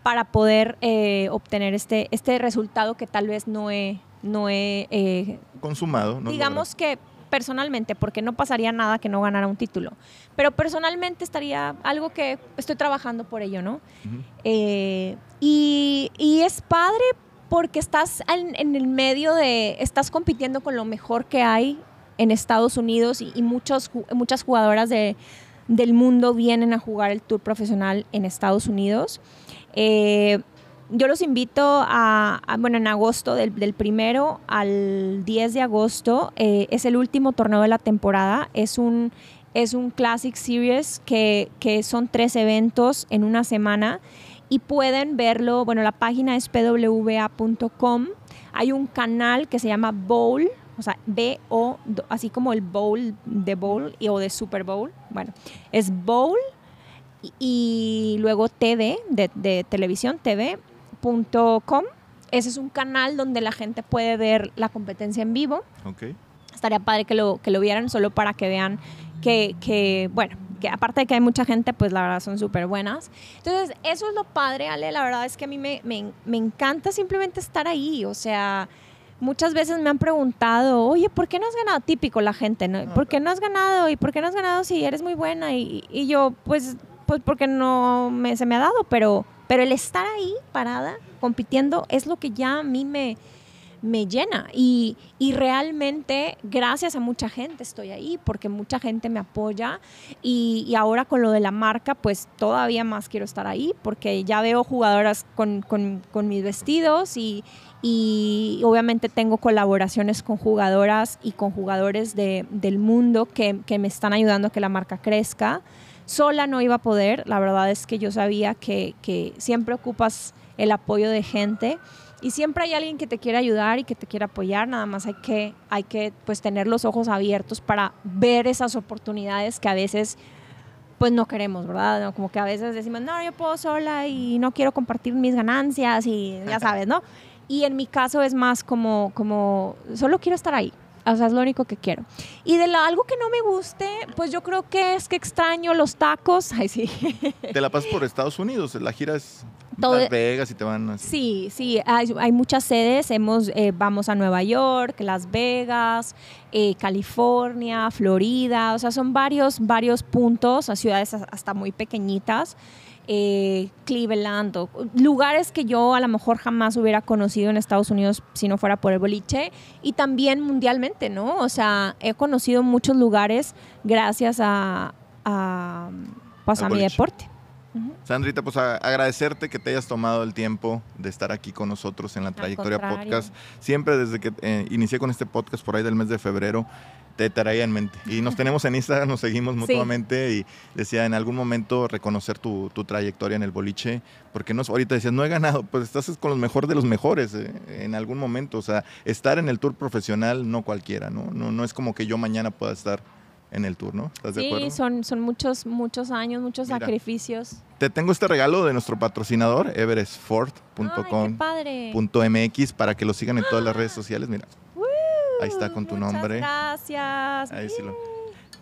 para poder eh, obtener este, este resultado que tal vez no he, no he eh, consumado. digamos que personalmente, porque no pasaría nada que no ganara un título, pero personalmente estaría algo que estoy trabajando por ello, ¿no? Eh, y, y, es padre porque estás en, el medio de, estás compitiendo con lo mejor que hay en Estados Unidos y, muchos, muchas jugadoras de, del mundo vienen a jugar el tour profesional en Estados Unidos. Eh, yo los invito a, bueno, en agosto, del, primero al 10 de agosto, eh, es el último torneo de la temporada. Es un, es un Classic Series que, que son tres eventos en una semana y pueden verlo, bueno, la página es pwa.com. Hay un canal que se llama Bowl, o sea, B-O, así como el Bowl de Bowl o de Super Bowl. Bueno, es Bowl y luego TV, de, televisión, tv.com. Ese es un canal donde la gente puede ver la competencia en vivo. Okay. Estaría padre que lo, que lo vieran solo para que vean que, que, bueno, que aparte de que hay mucha gente, pues la verdad son súper buenas. Entonces, eso es lo padre, Ale. La verdad es que a mí me, me, me encanta simplemente estar ahí. O sea, muchas veces me han preguntado, oye, ¿por qué no has ganado? Típico la gente, ¿no? ¿Por qué no has ganado? ¿Y por qué no has ganado si eres muy buena? Y, y yo, pues pues porque no me, se me ha dado, pero, pero el estar ahí parada, compitiendo, es lo que ya a mí me, me llena. Y, y, realmente, gracias a mucha gente estoy ahí, porque mucha gente me apoya. Y, y, ahora con lo de la marca, pues todavía más quiero estar ahí, porque ya veo jugadoras con, con, mis vestidos y, y, obviamente tengo colaboraciones con jugadoras y con jugadores de, del mundo que, que me están ayudando a que la marca crezca. Sola no iba a poder, la verdad es que yo sabía que, siempre ocupas el apoyo de gente y siempre hay alguien que te quiere ayudar y que te quiere apoyar, nada más hay que, hay que pues, tener los ojos abiertos para ver esas oportunidades que a veces pues no queremos, ¿verdad? Como que a veces decimos, no, yo puedo sola y no quiero compartir mis ganancias y ya sabes, ¿no? Y en mi caso es más como, como, solo quiero estar ahí, o sea, es lo único que quiero. Y de algo que no me guste, pues yo creo que es que extraño los tacos. Ay, sí. Te la pasas por Estados Unidos, la gira es Las Vegas y te van así. Sí, sí, hay, muchas sedes. Hemos, eh, vamos a Nueva York, Las Vegas, eh, California, Florida. O sea, son varios, varios puntos, a ciudades hasta muy pequeñitas eh, Cleveland, lugares que yo a lo mejor jamás hubiera conocido en Estados Unidos si no fuera por el boliche y también mundialmente, ¿no? O sea, he conocido muchos lugares gracias a, a, pues, a mi deporte. Sandrita, pues agradecerte que te hayas tomado el tiempo de estar aquí con nosotros en la Trayectoria Podcast. Siempre desde que eh, inicié con este podcast por ahí del mes de febrero, te traía en mente. Y nos tenemos en Instagram, nos seguimos mutuamente y decía en algún momento reconocer tu, trayectoria en el boliche, porque no, ahorita decías, no he ganado, pues estás con los mejores de los mejores eh, en algún momento. O sea, estar en el tour profesional no cualquiera, ¿no? No, no es como que yo mañana pueda estar en el tour, ¿no? ¿Estás de acuerdo? Sí, son, son muchos, muchos años, muchos sacrificios. Te tengo este regalo de nuestro patrocinador, everestford.com.mx, para que lo sigan en todas las redes sociales. Mira. Ahí está con tu nombre. Gracias. Ahí sí lo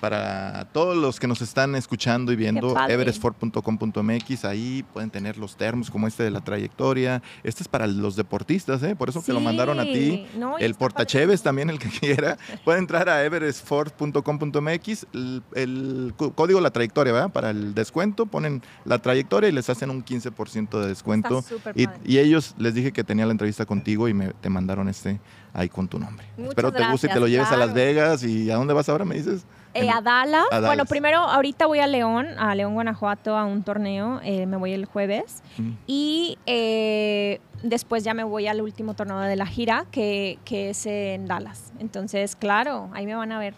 para todos los que nos están escuchando y viendo, everestford.com.mx, ahí pueden tener los termos como este de la trayectoria. Este es para los deportistas, ¿eh? por eso que lo mandaron a ti. el portacheves también, el que quiera. Puede entrar a everestford.com.mx, el, código la trayectoria, ¿verdad? Para el descuento, ponen la trayectoria y les hacen un 15% de descuento. Y, y, ellos les dije que tenía la entrevista contigo y me, te mandaron este ahí con tu nombre. Espero te guste y te lo lleves a Las Vegas. ¿Y a dónde vas ahora, me dices? Eh, a, Dallas. Bueno, primero, ahorita voy a León, a León, Guanajuato, a un torneo. Eh, me voy el jueves. Y eh, después ya me voy al último torneo de la gira, que, que es en Dallas. Entonces, claro, ahí me van a ver.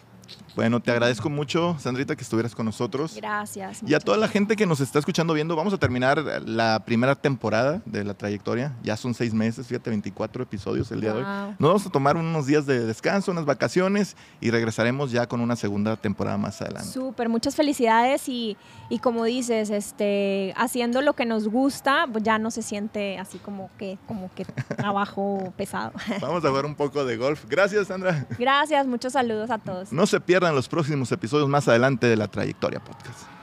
Bueno, te agradezco mucho, Sandrita, que estuvieras con nosotros. Gracias. Y a toda la gente que nos está escuchando viendo, vamos a terminar la primera temporada de la trayectoria. Ya son seis meses, fíjate, 24 episodios el día de hoy. Nos vamos a tomar unos días de descanso, unas vacaciones y regresaremos ya con una segunda temporada más adelante. Súper, muchas felicidades y, y, como dices, este, haciendo lo que nos gusta, pues ya no se siente así como que, como que trabajo pesado. Vamos a jugar un poco de golf. Gracias, Sandra. Gracias, muchos saludos a todos. No se pierdan los próximos episodios más adelante de la Trayectoria Podcast.